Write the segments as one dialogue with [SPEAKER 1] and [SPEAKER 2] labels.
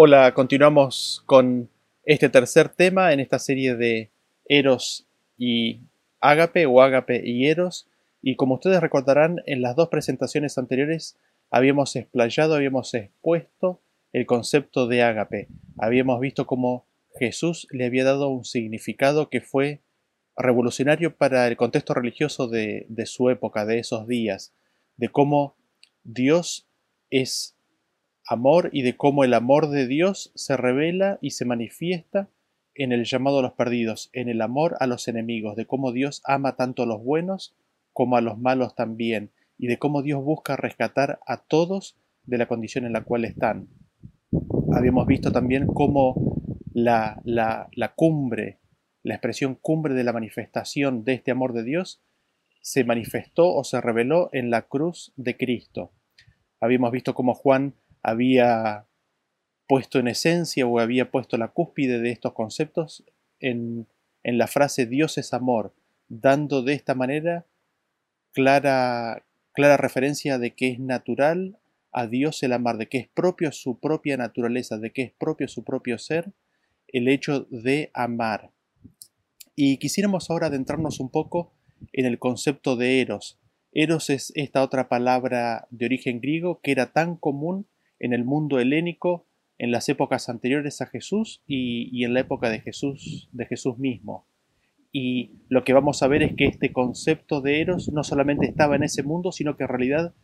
[SPEAKER 1] Hola, continuamos con este tercer tema en esta serie de Eros y Ágape o Ágape y Eros. Y como ustedes recordarán, en las dos presentaciones anteriores habíamos explayado, habíamos expuesto el concepto de Ágape. Habíamos visto cómo Jesús le había dado un significado que fue revolucionario para el contexto religioso de, de su época, de esos días, de cómo Dios es amor y de cómo el amor de Dios se revela y se manifiesta en el llamado a los perdidos, en el amor a los enemigos, de cómo Dios ama tanto a los buenos como a los malos también, y de cómo Dios busca rescatar a todos de la condición en la cual están. Habíamos visto también cómo la, la, la cumbre, la expresión cumbre de la manifestación de este amor de Dios, se manifestó o se reveló en la cruz de Cristo. Habíamos visto cómo Juan había puesto en esencia o había puesto la cúspide de estos conceptos en, en la frase Dios es amor, dando de esta manera clara, clara referencia de que es natural a Dios el amar, de que es propio su propia naturaleza, de que es propio su propio ser el hecho de amar. Y quisiéramos ahora adentrarnos un poco en el concepto de eros. Eros es esta otra palabra de origen griego que era tan común en el mundo helénico en las épocas anteriores a Jesús y, en la época de Jesús, de Jesús mismo. Y lo que vamos a ver es que este concepto de Eros no solamente estaba en ese mundo, sino que en realidad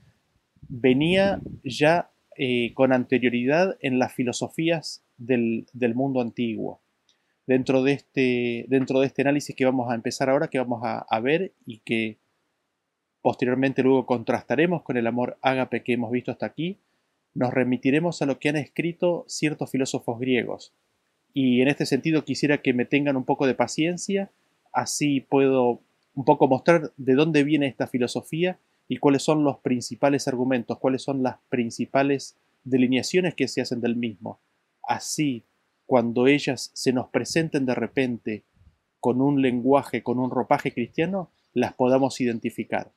[SPEAKER 1] venía ya eh, con anterioridad en las filosofías del, mundo antiguo. Dentro de, este, dentro de este análisis que vamos a empezar ahora, que vamos a, a ver y que posteriormente luego contrastaremos con el amor ágape que hemos visto hasta aquí, nos remitiremos a lo que han escrito ciertos filósofos griegos. Y en este sentido quisiera que me tengan un poco de paciencia, así puedo un poco mostrar de dónde viene esta filosofía y cuáles son los principales argumentos, cuáles son las principales delineaciones que se hacen del mismo. Así, cuando ellas se nos presenten de repente con un lenguaje, con un ropaje cristiano, las podamos identificar.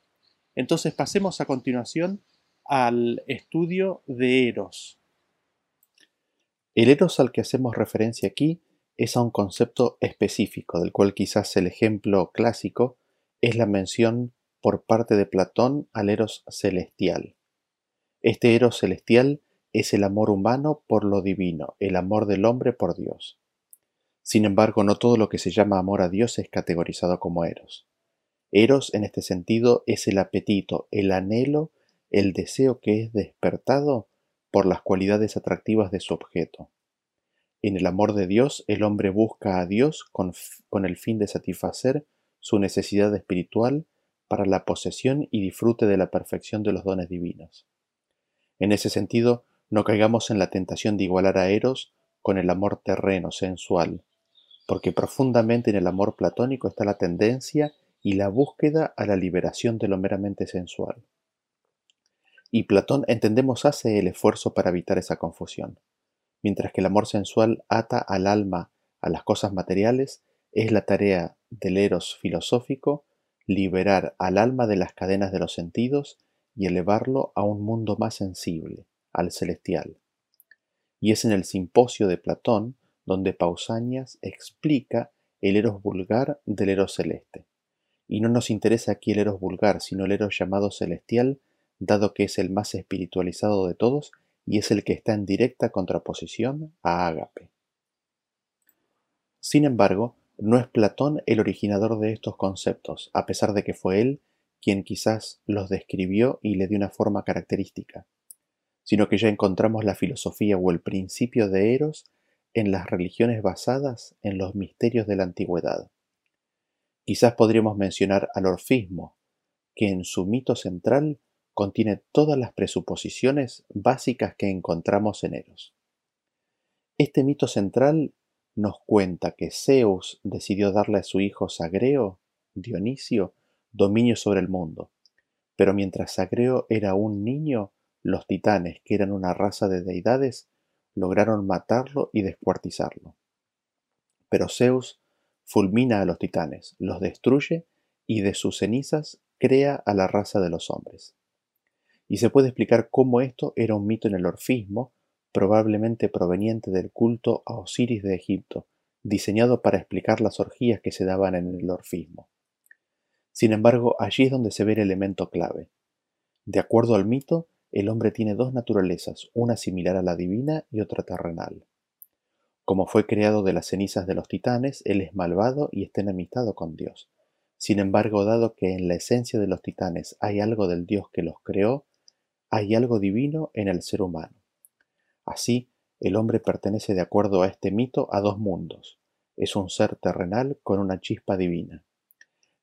[SPEAKER 1] Entonces pasemos a continuación al estudio de Eros. El Eros al que hacemos referencia aquí es a un concepto específico, del cual quizás el ejemplo clásico es la mención por parte de Platón al Eros celestial. Este Eros celestial es el amor humano por lo divino, el amor del hombre por Dios. Sin embargo, no todo lo que se llama amor a Dios es categorizado como Eros. Eros, en este sentido, es el apetito, el anhelo el deseo que es despertado por las cualidades atractivas de su objeto. En el amor de Dios, el hombre busca a Dios con, el fin de satisfacer su necesidad espiritual para la posesión y disfrute de la perfección de los dones divinos. En ese sentido, no caigamos en la tentación de igualar a Eros con el amor terreno, sensual, porque profundamente en el amor platónico está la tendencia y la búsqueda a la liberación de lo meramente sensual. Y Platón, entendemos, hace el esfuerzo para evitar esa confusión. Mientras que el amor sensual ata al alma a las cosas materiales, es la tarea del eros filosófico liberar al alma de las cadenas de los sentidos y elevarlo a un mundo más sensible, al celestial. Y es en el simposio de Platón donde Pausanias explica el eros vulgar del eros celeste. Y no nos interesa aquí el eros vulgar, sino el eros llamado celestial dado que es el más espiritualizado de todos y es el que está en directa contraposición a Ágape. Sin embargo, no es Platón el originador de estos conceptos, a pesar de que fue él quien quizás los describió y le dio una forma característica, sino que ya encontramos la filosofía o el principio de Eros en las religiones basadas en los misterios de la antigüedad. Quizás podríamos mencionar al orfismo, que en su mito central contiene todas las presuposiciones básicas que encontramos en Eros. Este mito central nos cuenta que Zeus decidió darle a su hijo Sagreo, Dionisio, dominio sobre el mundo, pero mientras Sagreo era un niño, los titanes, que eran una raza de deidades, lograron matarlo y descuartizarlo. Pero Zeus fulmina a los titanes, los destruye y de sus cenizas crea a la raza de los hombres y se puede explicar cómo esto era un mito en el orfismo, probablemente proveniente del culto a Osiris de Egipto, diseñado para explicar las orgías que se daban en el orfismo. Sin embargo, allí es donde se ve el elemento clave. De acuerdo al mito, el hombre tiene dos naturalezas, una similar a la divina y otra terrenal. Como fue creado de las cenizas de los titanes, él es malvado y está enemistado con Dios. Sin embargo, dado que en la esencia de los titanes hay algo del Dios que los creó, hay algo divino en el ser humano. Así, el hombre pertenece de acuerdo a este mito a dos mundos. Es un ser terrenal con una chispa divina.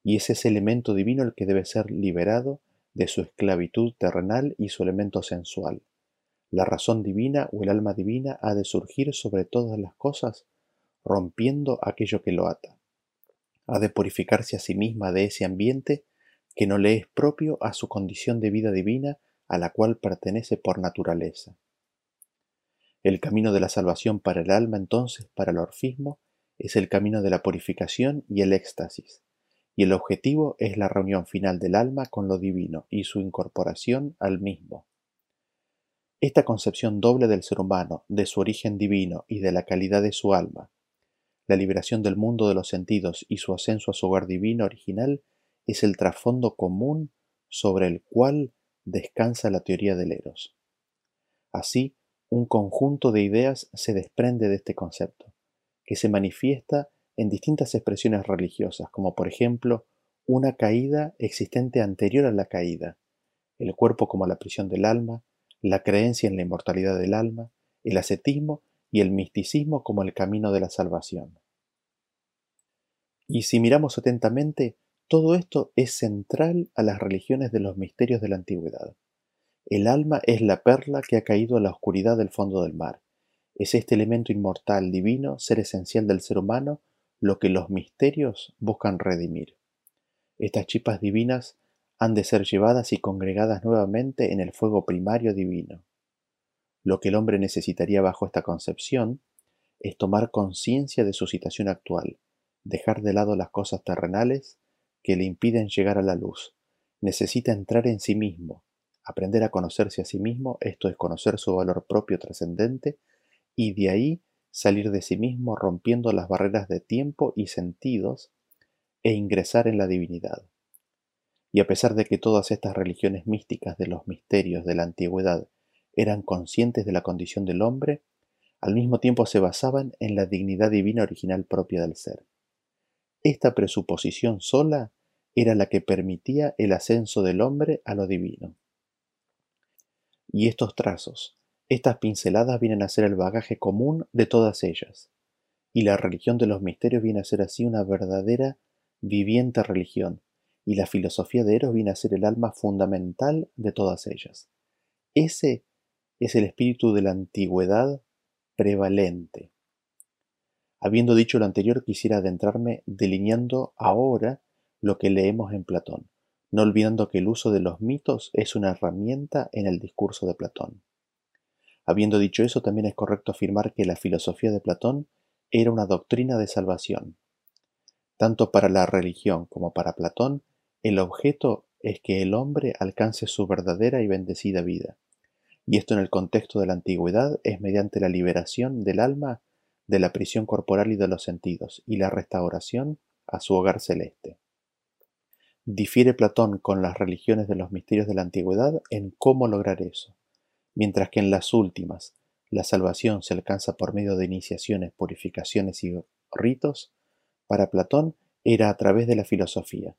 [SPEAKER 1] Y es ese elemento divino el que debe ser liberado de su esclavitud terrenal y su elemento sensual. La razón divina o el alma divina ha de surgir sobre todas las cosas, rompiendo aquello que lo ata ha de purificarse a sí misma de ese ambiente que no le es propio a su condición de vida divina a la cual pertenece por naturaleza. El camino de la salvación para el alma entonces, para el orfismo, es el camino de la purificación y el éxtasis, y el objetivo es la reunión final del alma con lo divino y su incorporación al mismo. Esta concepción doble del ser humano, de su origen divino y de la calidad de su alma, la liberación del mundo de los sentidos y su ascenso a su hogar divino original es el trasfondo común sobre el cual descansa la teoría del Eros. Así, un conjunto de ideas se desprende de este concepto, que se manifiesta en distintas expresiones religiosas, como por ejemplo una caída existente anterior a la caída, el cuerpo como la prisión del alma, la creencia en la inmortalidad del alma, el ascetismo y el misticismo como el camino de la salvación. Y si miramos atentamente, todo esto es central a las religiones de los misterios de la antigüedad. El alma es la perla que ha caído a la oscuridad del fondo del mar. Es este elemento inmortal, divino, ser esencial del ser humano, lo que los misterios buscan redimir. Estas chipas divinas han de ser llevadas y congregadas nuevamente en el fuego primario divino. Lo que el hombre necesitaría bajo esta concepción es tomar conciencia de su situación actual, dejar de lado las cosas terrenales que le impiden llegar a la luz. Necesita entrar en sí mismo, aprender a conocerse a sí mismo, esto es conocer su valor propio trascendente, y de ahí salir de sí mismo rompiendo las barreras de tiempo y sentidos e ingresar en la divinidad. Y a pesar de que todas estas religiones místicas de los misterios de la antigüedad eran conscientes de la condición del hombre, al mismo tiempo se basaban en la dignidad divina original propia del ser. Esta presuposición sola era la que permitía el ascenso del hombre a lo divino. Y estos trazos, estas pinceladas vienen a ser el bagaje común de todas ellas, y la religión de los misterios viene a ser así una verdadera, viviente religión, y la filosofía de Eros viene a ser el alma fundamental de todas ellas. Ese es el espíritu de la antigüedad prevalente. Habiendo dicho lo anterior, quisiera adentrarme delineando ahora lo que leemos en Platón, no olvidando que el uso de los mitos es una herramienta en el discurso de Platón. Habiendo dicho eso, también es correcto afirmar que la filosofía de Platón era una doctrina de salvación. Tanto para la religión como para Platón, el objeto es que el hombre alcance su verdadera y bendecida vida y esto en el contexto de la antigüedad es mediante la liberación del alma de la prisión corporal y de los sentidos, y la restauración a su hogar celeste. Difiere Platón con las religiones de los misterios de la antigüedad en cómo lograr eso, mientras que en las últimas la salvación se alcanza por medio de iniciaciones, purificaciones y ritos, para Platón era a través de la filosofía,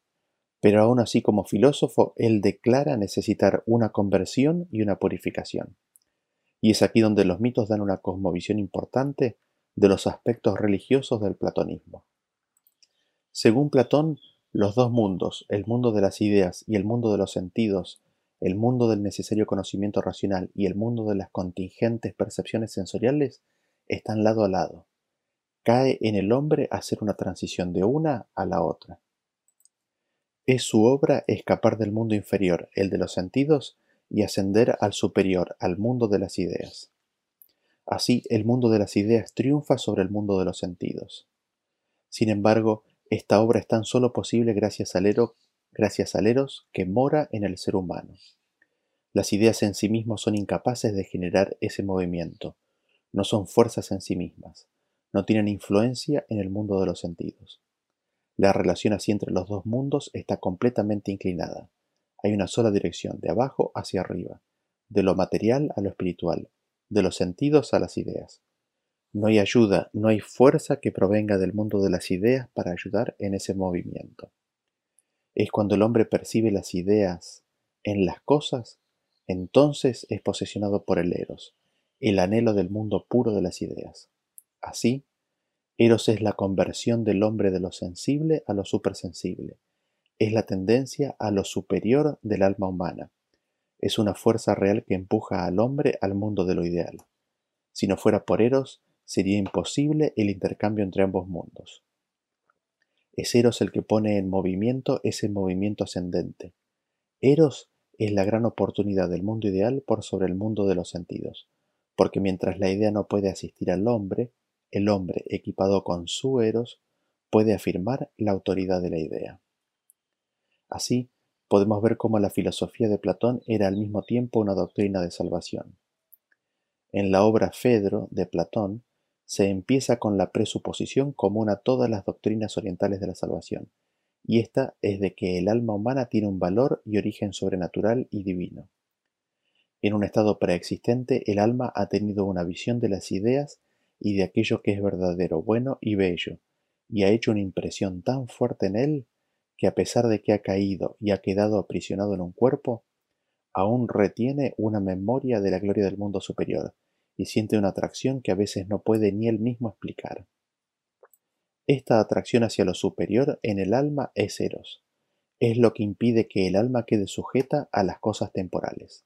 [SPEAKER 1] pero aún así como filósofo, él declara necesitar una conversión y una purificación. Y es aquí donde los mitos dan una cosmovisión importante de los aspectos religiosos del platonismo. Según Platón, los dos mundos, el mundo de las ideas y el mundo de los sentidos, el mundo del necesario conocimiento racional y el mundo de las contingentes percepciones sensoriales, están lado a lado. Cae en el hombre hacer una transición de una a la otra. Es su obra escapar del mundo inferior, el de los sentidos, y ascender al superior, al mundo de las ideas. Así, el mundo de las ideas triunfa sobre el mundo de los sentidos. Sin embargo, esta obra es tan solo posible gracias al, gracias al eros que mora en el ser humano. Las ideas en sí mismos son incapaces de generar ese movimiento, no son fuerzas en sí mismas, no tienen influencia en el mundo de los sentidos. La relación así entre los dos mundos está completamente inclinada. Hay una sola dirección, de abajo hacia arriba, de lo material a lo espiritual, de los sentidos a las ideas. No hay ayuda, no hay fuerza que provenga del mundo de las ideas para ayudar en ese movimiento. Es cuando el hombre percibe las ideas en las cosas, entonces es posesionado por el eros, el anhelo del mundo puro de las ideas. Así, eros es la conversión del hombre de lo sensible a lo supersensible, es la tendencia a lo superior del alma humana, es una fuerza real que empuja al hombre al mundo de lo ideal. Si no fuera por Eros, sería imposible el intercambio entre ambos mundos. Es Eros el que pone en movimiento ese movimiento ascendente. Eros es la gran oportunidad del mundo ideal por sobre el mundo de los sentidos, porque mientras la idea no puede asistir al hombre, el hombre equipado con su Eros puede afirmar la autoridad de la idea. Así, podemos ver cómo la filosofía de Platón era al mismo tiempo una doctrina de salvación. En la obra Fedro de Platón se empieza con la presuposición común a todas las doctrinas orientales de la salvación, y esta es de que el alma humana tiene un valor y origen sobrenatural y divino. En un estado preexistente, el alma ha tenido una visión de las ideas y de aquello que es verdadero, bueno y bello, y ha hecho una impresión tan fuerte en él que a pesar de que ha caído y ha quedado aprisionado en un cuerpo, aún retiene una memoria de la gloria del mundo superior y siente una atracción que a veces no puede ni él mismo explicar. Esta atracción hacia lo superior en el alma es eros, es lo que impide que el alma quede sujeta a las cosas temporales.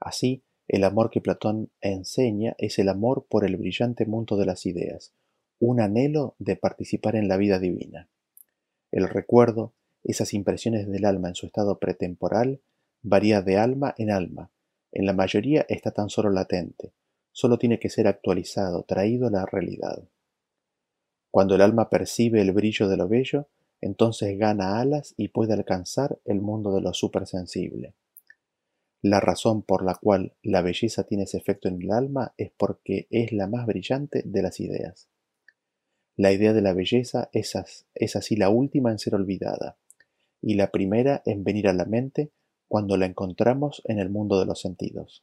[SPEAKER 1] Así, el amor que Platón enseña es el amor por el brillante mundo de las ideas, un anhelo de participar en la vida divina. El recuerdo, esas impresiones del alma en su estado pretemporal, varía de alma en alma. En la mayoría está tan solo latente, solo tiene que ser actualizado, traído a la realidad. Cuando el alma percibe el brillo de lo bello, entonces gana alas y puede alcanzar el mundo de lo supersensible. La razón por la cual la belleza tiene ese efecto en el alma es porque es la más brillante de las ideas. La idea de la belleza es, así la última en ser olvidada, y la primera en venir a la mente cuando la encontramos en el mundo de los sentidos.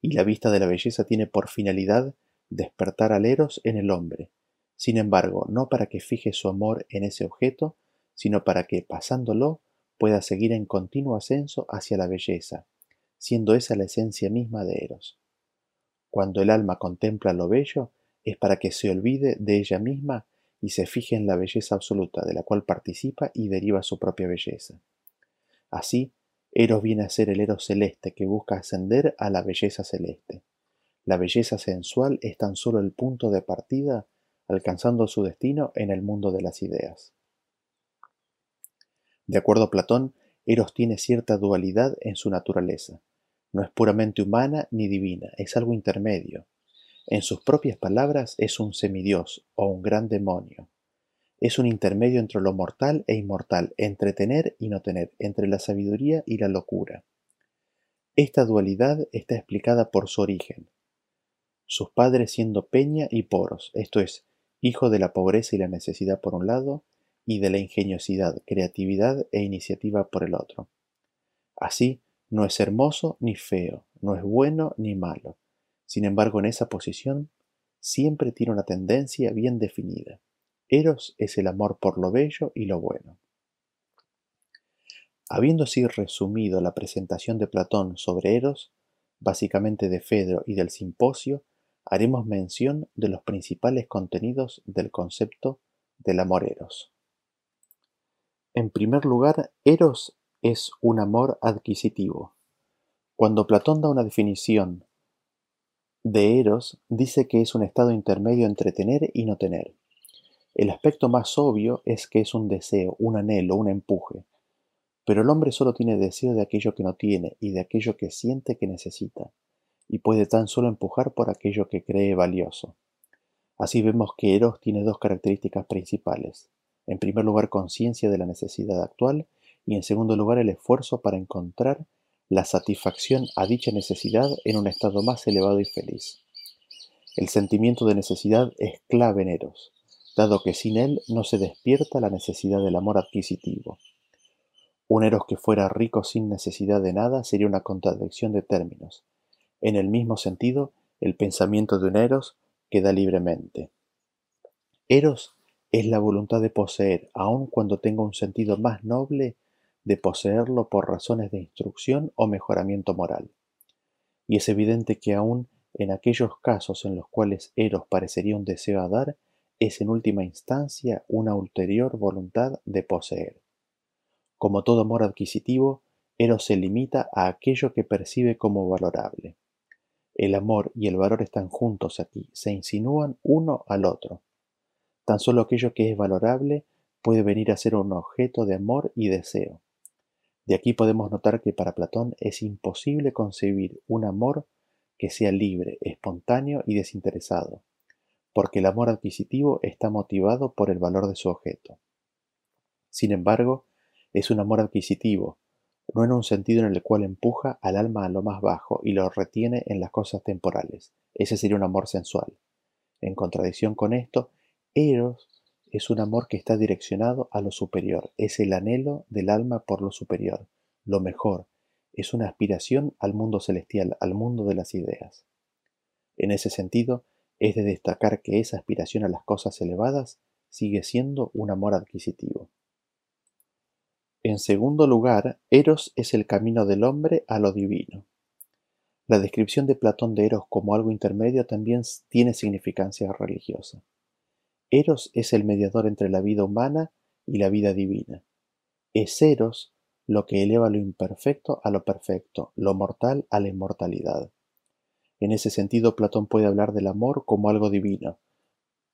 [SPEAKER 1] Y la vista de la belleza tiene por finalidad despertar al eros en el hombre, sin embargo, no para que fije su amor en ese objeto, sino para que, pasándolo, pueda seguir en continuo ascenso hacia la belleza, siendo esa la esencia misma de Eros. Cuando el alma contempla lo bello, es para que se olvide de ella misma y se fije en la belleza absoluta de la cual participa y deriva su propia belleza. Así, Eros viene a ser el Eros celeste que busca ascender a la belleza celeste. La belleza sensual es tan solo el punto de partida, alcanzando su destino en el mundo de las ideas. De acuerdo a Platón, Eros tiene cierta dualidad en su naturaleza. No es puramente humana ni divina, es algo intermedio, en sus propias palabras, es un semidios o un gran demonio. Es un intermedio entre lo mortal e inmortal, entre tener y no tener, entre la sabiduría y la locura. Esta dualidad está explicada por su origen. Sus padres siendo Peña y Poros, esto es, hijo de la pobreza y la necesidad por un lado, y de la ingeniosidad, creatividad e iniciativa por el otro. Así, no es hermoso ni feo, no es bueno ni malo, sin embargo, en esa posición siempre tiene una tendencia bien definida. Eros es el amor por lo bello y lo bueno. Habiendo así resumido la presentación de Platón sobre Eros, básicamente de Fedro y del simposio, haremos mención de los principales contenidos del concepto del amor Eros. En primer lugar, Eros es un amor adquisitivo. Cuando Platón da una definición de Eros dice que es un estado intermedio entre tener y no tener. El aspecto más obvio es que es un deseo, un anhelo, un empuje. Pero el hombre solo tiene deseo de aquello que no tiene y de aquello que siente que necesita, y puede tan solo empujar por aquello que cree valioso. Así vemos que Eros tiene dos características principales. En primer lugar, conciencia de la necesidad actual y en segundo lugar, el esfuerzo para encontrar la satisfacción a dicha necesidad en un estado más elevado y feliz. El sentimiento de necesidad es clave en Eros, dado que sin él no se despierta la necesidad del amor adquisitivo. Un Eros que fuera rico sin necesidad de nada sería una contradicción de términos. En el mismo sentido, el pensamiento de un Eros queda libremente. Eros es la voluntad de poseer, aun cuando tenga un sentido más noble de poseerlo por razones de instrucción o mejoramiento moral. Y es evidente que aun en aquellos casos en los cuales Eros parecería un deseo a dar, es en última instancia una ulterior voluntad de poseer. Como todo amor adquisitivo, Eros se limita a aquello que percibe como valorable. El amor y el valor están juntos aquí, se insinúan uno al otro. Tan solo aquello que es valorable puede venir a ser un objeto de amor y deseo. De aquí podemos notar que para Platón es imposible concebir un amor que sea libre, espontáneo y desinteresado, porque el amor adquisitivo está motivado por el valor de su objeto. Sin embargo, es un amor adquisitivo, no en un sentido en el cual empuja al alma a lo más bajo y lo retiene en las cosas temporales. Ese sería un amor sensual. En contradicción con esto, Eros es un amor que está direccionado a lo superior, es el anhelo del alma por lo superior, lo mejor, es una aspiración al mundo celestial, al mundo de las ideas. En ese sentido, es de destacar que esa aspiración a las cosas elevadas sigue siendo un amor adquisitivo. En segundo lugar, Eros es el camino del hombre a lo divino. La descripción de Platón de Eros como algo intermedio también tiene significancia religiosa. Eros es el mediador entre la vida humana y la vida divina. Es Eros lo que eleva lo imperfecto a lo perfecto, lo mortal a la inmortalidad. En ese sentido, Platón puede hablar del amor como algo divino,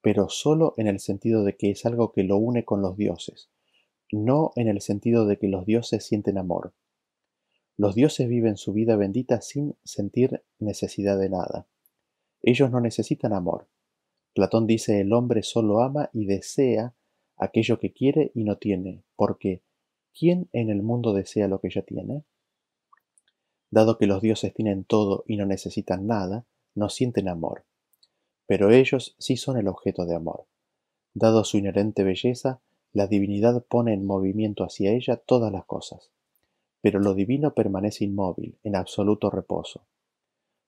[SPEAKER 1] pero sólo en el sentido de que es algo que lo une con los dioses, no en el sentido de que los dioses sienten amor. Los dioses viven su vida bendita sin sentir necesidad de nada. Ellos no necesitan amor, Platón dice el hombre solo ama y desea aquello que quiere y no tiene, porque ¿quién en el mundo desea lo que ya tiene? Dado que los dioses tienen todo y no necesitan nada, no sienten amor. Pero ellos sí son el objeto de amor. Dado su inherente belleza, la divinidad pone en movimiento hacia ella todas las cosas. Pero lo divino permanece inmóvil, en absoluto reposo.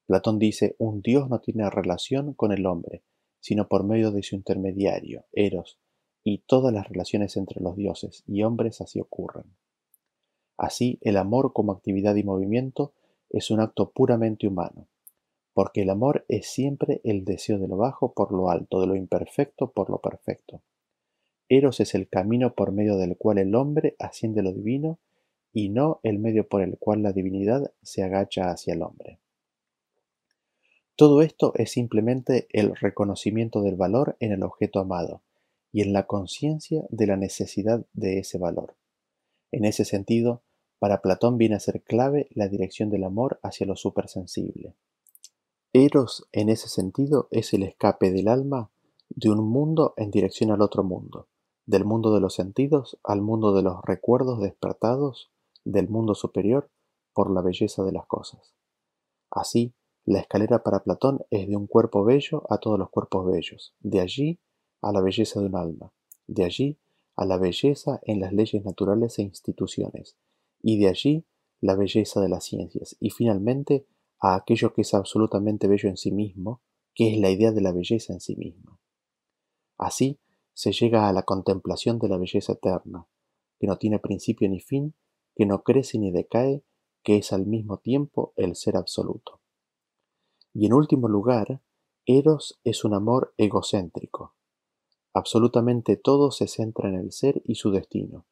[SPEAKER 1] Platón dice, un dios no tiene relación con el hombre, sino por medio de su intermediario, Eros, y todas las relaciones entre los dioses y hombres así ocurren. Así, el amor como actividad y movimiento es un acto puramente humano, porque el amor es siempre el deseo de lo bajo por lo alto, de lo imperfecto por lo perfecto. Eros es el camino por medio del cual el hombre asciende lo divino y no el medio por el cual la divinidad se agacha hacia el hombre. Todo esto es simplemente el reconocimiento del valor en el objeto amado y en la conciencia de la necesidad de ese valor. En ese sentido, para Platón viene a ser clave la dirección del amor hacia lo supersensible. Eros, en ese sentido, es el escape del alma de un mundo en dirección al otro mundo, del mundo de los sentidos al mundo de los recuerdos despertados del mundo superior por la belleza de las cosas. Así, la escalera para Platón es de un cuerpo bello a todos los cuerpos bellos, de allí a la belleza de un alma, de allí a la belleza en las leyes naturales e instituciones, y de allí la belleza de las ciencias, y finalmente a aquello que es absolutamente bello en sí mismo, que es la idea de la belleza en sí misma. Así se llega a la contemplación de la belleza eterna, que no tiene principio ni fin, que no crece ni decae, que es al mismo tiempo el ser absoluto. Y en último lugar, Eros es un amor egocéntrico. Absolutamente todo se centra en el ser y su destino.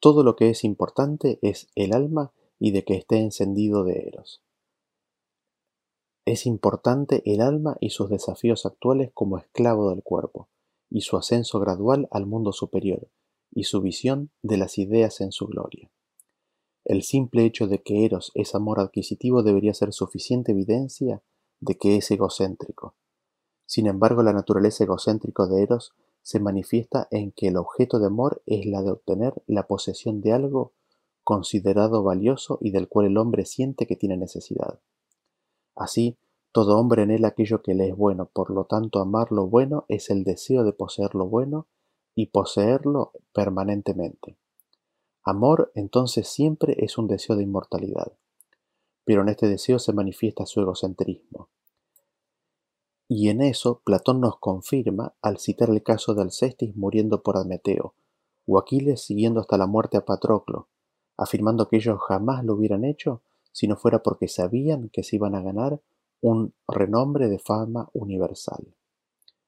[SPEAKER 1] Todo lo que es importante es el alma y de que esté encendido de Eros. Es importante el alma y sus desafíos actuales como esclavo del cuerpo, y su ascenso gradual al mundo superior, y su visión de las ideas en su gloria. El simple hecho de que Eros es amor adquisitivo debería ser suficiente evidencia de que es egocéntrico. Sin embargo, la naturaleza egocéntrica de Eros se manifiesta en que el objeto de amor es la de obtener la posesión de algo considerado valioso y del cual el hombre siente que tiene necesidad. Así, Todo hombre anhela aquello que le es bueno, por lo tanto amar lo bueno es el deseo de poseer lo bueno y poseerlo permanentemente. Amor entonces siempre es un deseo de inmortalidad, pero en este deseo se manifiesta su egocentrismo. Y en eso Platón nos confirma al citar el caso de Alcestis muriendo por Admeteo, o Aquiles siguiendo hasta la muerte a Patroclo, afirmando que ellos jamás lo hubieran hecho si no fuera porque sabían que se iban a ganar un renombre de fama universal.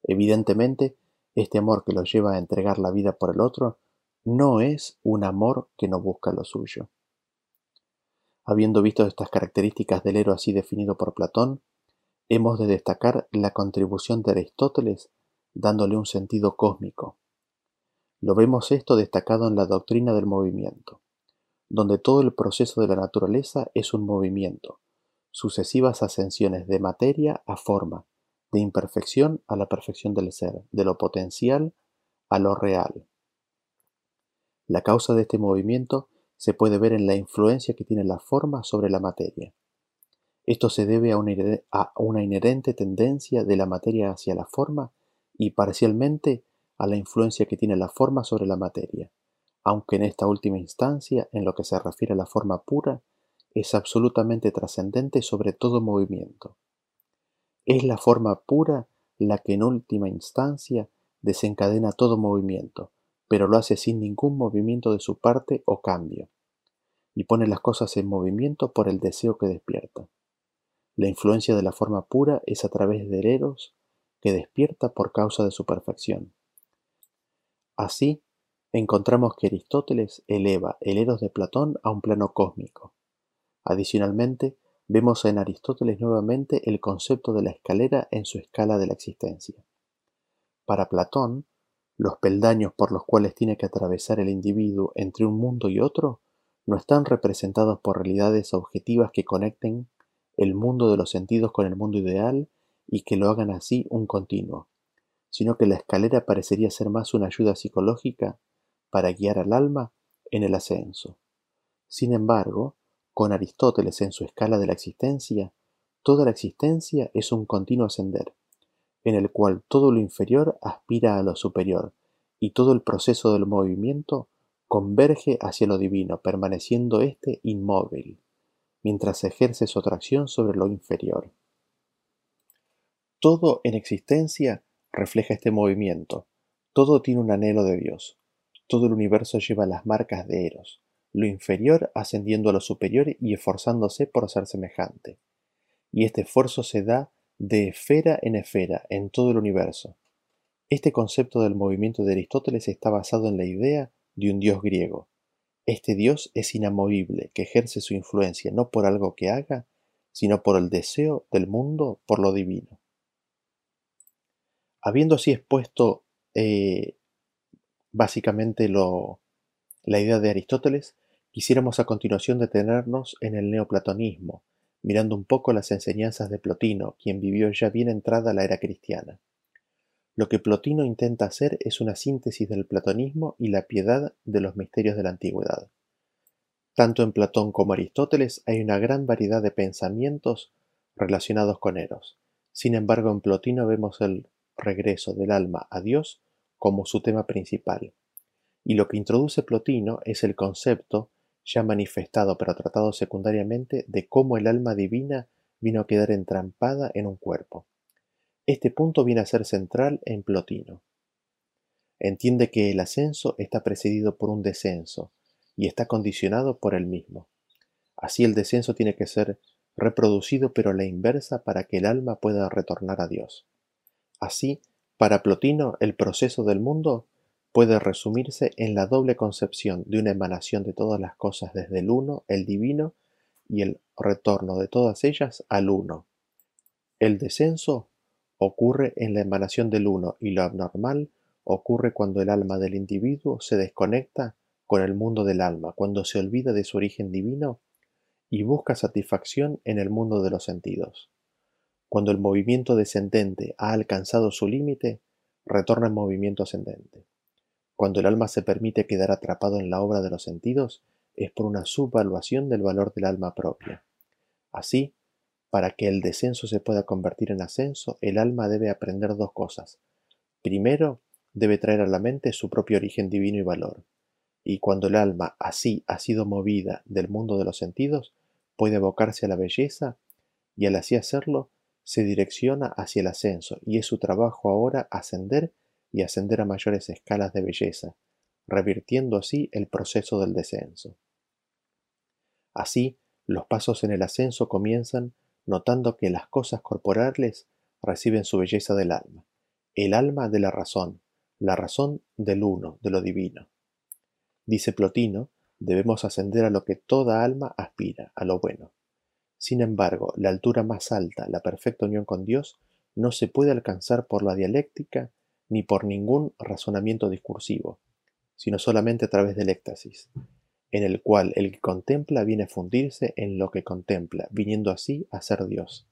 [SPEAKER 1] Evidentemente, este amor que los lleva a entregar la vida por el otro no es un amor que no busca lo suyo. Habiendo visto estas características del héroe así definido por Platón, hemos de destacar la contribución de Aristóteles dándole un sentido cósmico. Lo vemos esto destacado en la doctrina del movimiento, donde todo el proceso de la naturaleza es un movimiento, sucesivas ascensiones de materia a forma, de imperfección a la perfección del ser, de lo potencial a lo real. La causa de este movimiento se puede ver en la influencia que tiene la forma sobre la materia. Esto se debe a una, inherente tendencia de la materia hacia la forma y parcialmente a la influencia que tiene la forma sobre la materia, aunque en esta última instancia, en lo que se refiere a la forma pura, es absolutamente trascendente sobre todo movimiento. Es la forma pura la que en última instancia desencadena todo movimiento, pero lo hace sin ningún movimiento de su parte o cambio, y pone las cosas en movimiento por el deseo que despierta. La influencia de la forma pura es a través del eros que despierta por causa de su perfección. Así, encontramos que Aristóteles eleva el eros de Platón a un plano cósmico, Adicionalmente, vemos en Aristóteles nuevamente el concepto de la escalera en su escala de la existencia. Para Platón, los peldaños por los cuales tiene que atravesar el individuo entre un mundo y otro no están representados por realidades objetivas que conecten el mundo de los sentidos con el mundo ideal y que lo hagan así un continuo, sino que la escalera parecería ser más una ayuda psicológica para guiar al alma en el ascenso. Sin embargo, con Aristóteles en su escala de la existencia, toda la existencia es un continuo ascender, en el cual todo lo inferior aspira a lo superior, y todo el proceso del movimiento converge hacia lo divino, permaneciendo éste inmóvil, mientras ejerce su atracción sobre lo inferior. Todo en existencia refleja este movimiento, todo tiene un anhelo de Dios, todo el universo lleva las marcas de Eros, lo inferior ascendiendo a lo superior y esforzándose por ser semejante. Y este esfuerzo se da de esfera en esfera en todo el universo. Este concepto del movimiento de Aristóteles está basado en la idea de un dios griego. Este dios es inamovible, que ejerce su influencia no por algo que haga, sino por el deseo del mundo por lo divino. Habiendo así expuesto eh, básicamente la idea de Aristóteles, quisiéramos a continuación detenernos en el neoplatonismo, mirando un poco las enseñanzas de Plotino, quien vivió ya bien entrada la era cristiana. Lo que Plotino intenta hacer es una síntesis del platonismo y la piedad de los misterios de la antigüedad. Tanto en Platón como Aristóteles hay una gran variedad de pensamientos relacionados con Eros. Sin embargo, en Plotino vemos el regreso del alma a Dios como su tema principal y lo que introduce Plotino es el concepto, ya manifestado pero tratado secundariamente, de cómo el alma divina vino a quedar entrampada en un cuerpo. Este punto viene a ser central en Plotino. Entiende que el ascenso está precedido por un descenso y está condicionado por el mismo. Así el descenso tiene que ser reproducido pero la inversa para que el alma pueda retornar a Dios. Así, para Plotino, el proceso del mundo puede resumirse en la doble concepción de una emanación de todas las cosas desde el uno, el divino, y el retorno de todas ellas al uno. El descenso ocurre en la emanación del uno y lo abnormal ocurre cuando el alma del individuo se desconecta con el mundo del alma, cuando se olvida de su origen divino y busca satisfacción en el mundo de los sentidos. Cuando el movimiento descendente ha alcanzado su límite, retorna en movimiento ascendente. Cuando el alma se permite quedar atrapado en la obra de los sentidos, es por una subvaluación del valor del alma propia. Así, para que el descenso se pueda convertir en ascenso, el alma debe aprender dos cosas. Primero, debe traer a la mente su propio origen divino y valor. Y cuando el alma así ha sido movida del mundo de los sentidos, puede abocarse a la belleza y al así hacerlo, se direcciona hacia el ascenso y es su trabajo ahora ascender y ascender a mayores escalas de belleza, revirtiendo así el proceso del descenso. Así, los pasos en el ascenso comienzan notando que las cosas corporales reciben su belleza del alma, el alma de la razón, la razón del uno, de lo divino. Dice Plotino, debemos ascender a lo que toda alma aspira, a lo bueno. Sin embargo, la altura más alta, la perfecta unión con Dios, no se puede alcanzar por la dialéctica ni por ningún razonamiento discursivo, sino solamente a través del éxtasis, en el cual el que contempla viene a fundirse en lo que contempla, viniendo así a ser Dios.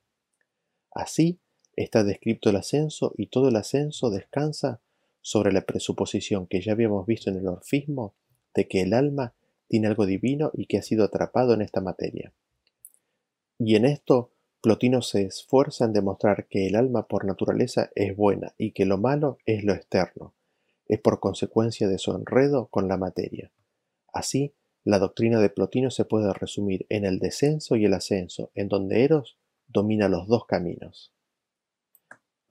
[SPEAKER 1] Así está descrito el ascenso y todo el ascenso descansa sobre la presuposición que ya habíamos visto en el orfismo de que el alma tiene algo divino y que ha sido atrapado en esta materia. Y en esto Plotino se esfuerza en demostrar que el alma por naturaleza es buena y que lo malo es lo externo, es por consecuencia de su enredo con la materia. Así, la doctrina de Plotino se puede resumir en el descenso y el ascenso, en donde Eros domina los dos caminos.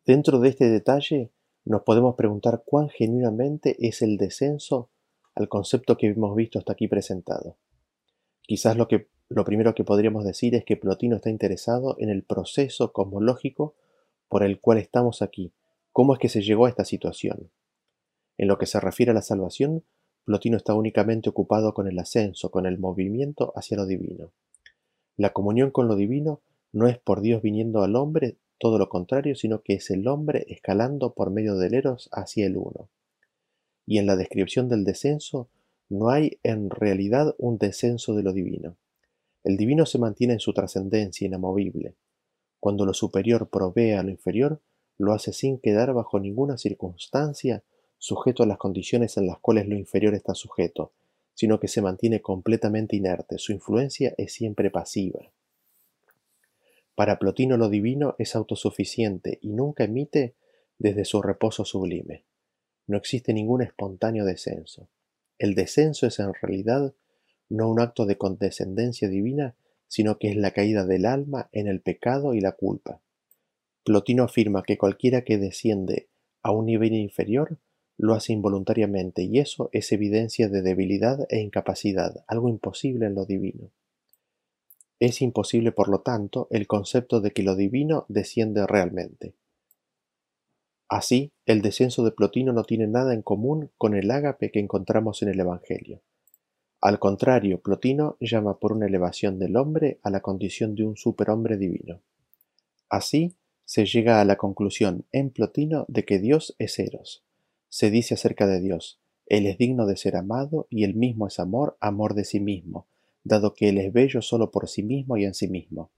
[SPEAKER 1] Dentro de este detalle, nos podemos preguntar cuán genuinamente es el descenso al concepto que hemos visto hasta aquí presentado. Quizás lo que lo primero que podríamos decir es que Plotino está interesado en el proceso cosmológico por el cual estamos aquí, cómo es que se llegó a esta situación. En lo que se refiere a la salvación, Plotino está únicamente ocupado con el ascenso, con el movimiento hacia lo divino. La comunión con lo divino no es por Dios viniendo al hombre, todo lo contrario, sino que es el hombre escalando por medio del Eros hacia el uno. Y en la descripción del descenso no hay en realidad un descenso de lo divino. El divino se mantiene en su trascendencia inamovible. Cuando lo superior provee a lo inferior, lo hace sin quedar bajo ninguna circunstancia sujeto a las condiciones en las cuales lo inferior está sujeto, sino que se mantiene completamente inerte, su influencia es siempre pasiva. Para Plotino lo divino es autosuficiente y nunca emite desde su reposo sublime. No existe ningún espontáneo descenso. El descenso es en realidad no un acto de condescendencia divina, sino que es la caída del alma en el pecado y la culpa. Plotino afirma que cualquiera que desciende a un nivel inferior lo hace involuntariamente y eso es evidencia de debilidad e incapacidad, algo imposible en lo divino. Es imposible, por lo tanto, el concepto de que lo divino desciende realmente. Así, el descenso de Plotino no tiene nada en común con el ágape que encontramos en el Evangelio. Al contrario, Plotino llama por una elevación del hombre a la condición de un superhombre divino. Así, se llega a la conclusión en Plotino de que Dios es Eros. Se dice acerca de Dios, Él es digno de ser amado y Él mismo es amor, amor de sí mismo, dado que Él es bello solo por sí mismo y en sí mismo.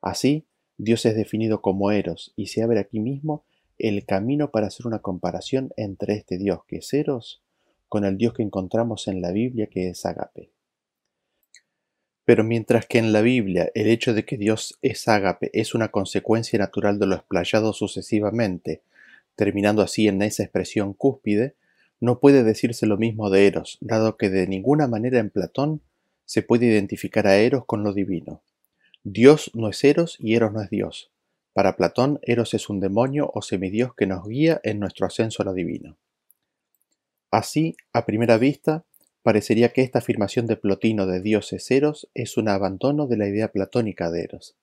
[SPEAKER 1] Así, Dios es definido como Eros y se abre aquí mismo el camino para hacer una comparación entre este Dios que es Eros con el Dios que encontramos en la Biblia que es ágape. Pero mientras que en la Biblia el hecho de que Dios es ágape es una consecuencia natural de lo explayado sucesivamente, terminando así en esa expresión cúspide, no puede decirse lo mismo de Eros, dado que de ninguna manera en Platón se puede identificar a Eros con lo divino. Dios no es Eros y Eros no es Dios. Para Platón, Eros es un demonio o semidios que nos guía en nuestro ascenso a lo divino. Así, a primera vista, parecería que esta afirmación de Plotino de dioses Eros es un abandono de la idea platónica de Eros.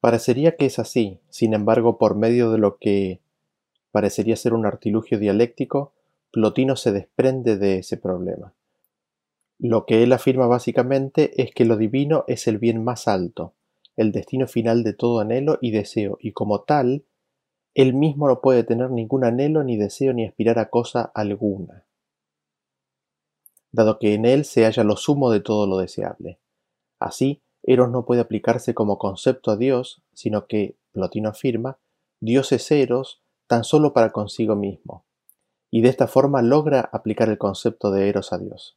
[SPEAKER 1] Parecería que es así, sin embargo, por medio de lo que parecería ser un artilugio dialéctico, Plotino se desprende de ese problema. Lo que él afirma básicamente es que lo divino es el bien más alto, el destino final de todo anhelo y deseo, y como tal, él mismo no puede tener ningún anhelo ni deseo ni aspirar a cosa alguna, dado que en él se halla lo sumo de todo lo deseable. Así, Eros no puede aplicarse como concepto a Dios, sino que, Plotino afirma, Dios es Eros tan solo para consigo mismo, y de esta forma logra aplicar el concepto de Eros a Dios.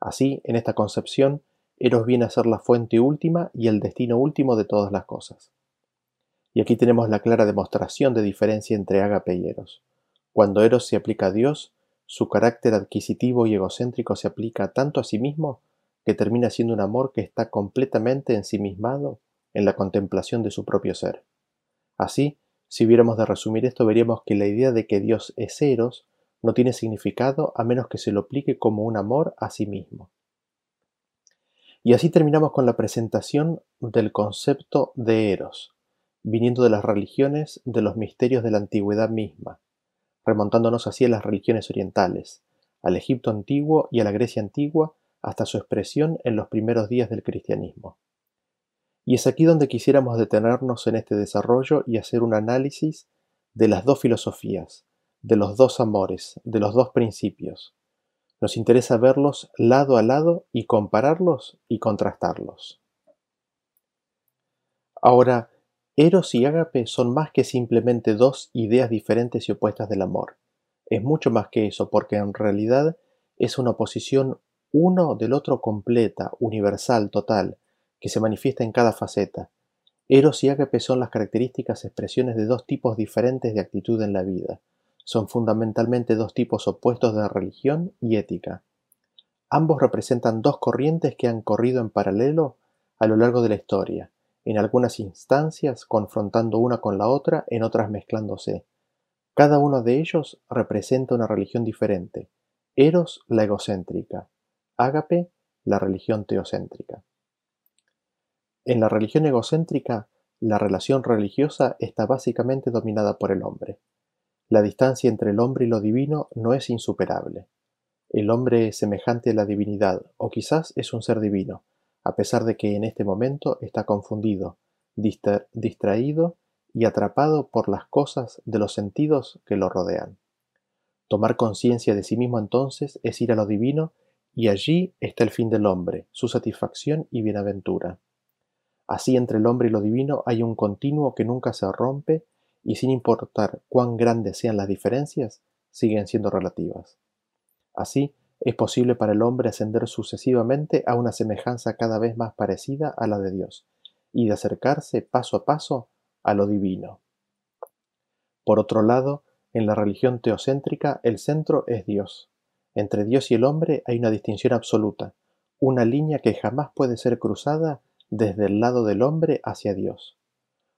[SPEAKER 1] Así, en esta concepción, Eros viene a ser la fuente última y el destino último de todas las cosas. Y aquí tenemos la clara demostración de diferencia entre Ágape y Eros. Cuando Eros se aplica a Dios, su carácter adquisitivo y egocéntrico se aplica tanto a sí mismo que termina siendo un amor que está completamente ensimismado en la contemplación de su propio ser. Así, si hubiéramos de resumir esto, veríamos que la idea de que Dios es Eros no tiene significado a menos que se lo aplique como un amor a sí mismo. Y así terminamos con la presentación del concepto de Eros, viniendo de las religiones de los misterios de la antigüedad misma, remontándonos así a las religiones orientales, al Egipto antiguo y a la Grecia antigua, hasta su expresión en los primeros días del cristianismo. Y es aquí donde quisiéramos detenernos en este desarrollo y hacer un análisis de las dos filosofías, de los dos amores, de los dos principios. Nos interesa verlos lado a lado y compararlos y contrastarlos. Ahora, Eros y Ágape son más que simplemente dos ideas diferentes y opuestas del amor. Es mucho más que eso, porque en realidad es una oposición uno del otro completa, universal, total, que se manifiesta en cada faceta. Eros y Ágape son las características expresiones de dos tipos diferentes de actitud en la vida. Son fundamentalmente dos tipos opuestos de religión y ética. Ambos representan dos corrientes que han corrido en paralelo a lo largo de la historia, en algunas instancias confrontando una con la otra, en otras mezclándose. Cada uno de ellos representa una religión diferente. Eros la egocéntrica, Ágape la religión teocéntrica. En la religión egocéntrica, la relación religiosa está básicamente dominada por el hombre. La distancia entre el hombre y lo divino no es insuperable. El hombre es semejante a la divinidad, o quizás es un ser divino, a pesar de que en este momento está confundido, distraído y atrapado por las cosas de los sentidos que lo rodean. Tomar conciencia de sí mismo entonces es ir a lo divino y allí está el fin del hombre, su satisfacción y bienaventura. Así entre el hombre y lo divino hay un continuo que nunca se rompe y sin importar cuán grandes sean las diferencias, siguen siendo relativas. Así, es posible para el hombre ascender sucesivamente a una semejanza cada vez más parecida a la de Dios, y de acercarse paso a paso a lo divino. Por otro lado, en la religión teocéntrica el centro es Dios. Entre Dios y el hombre hay una distinción absoluta, una línea que jamás puede ser cruzada desde el lado del hombre hacia Dios.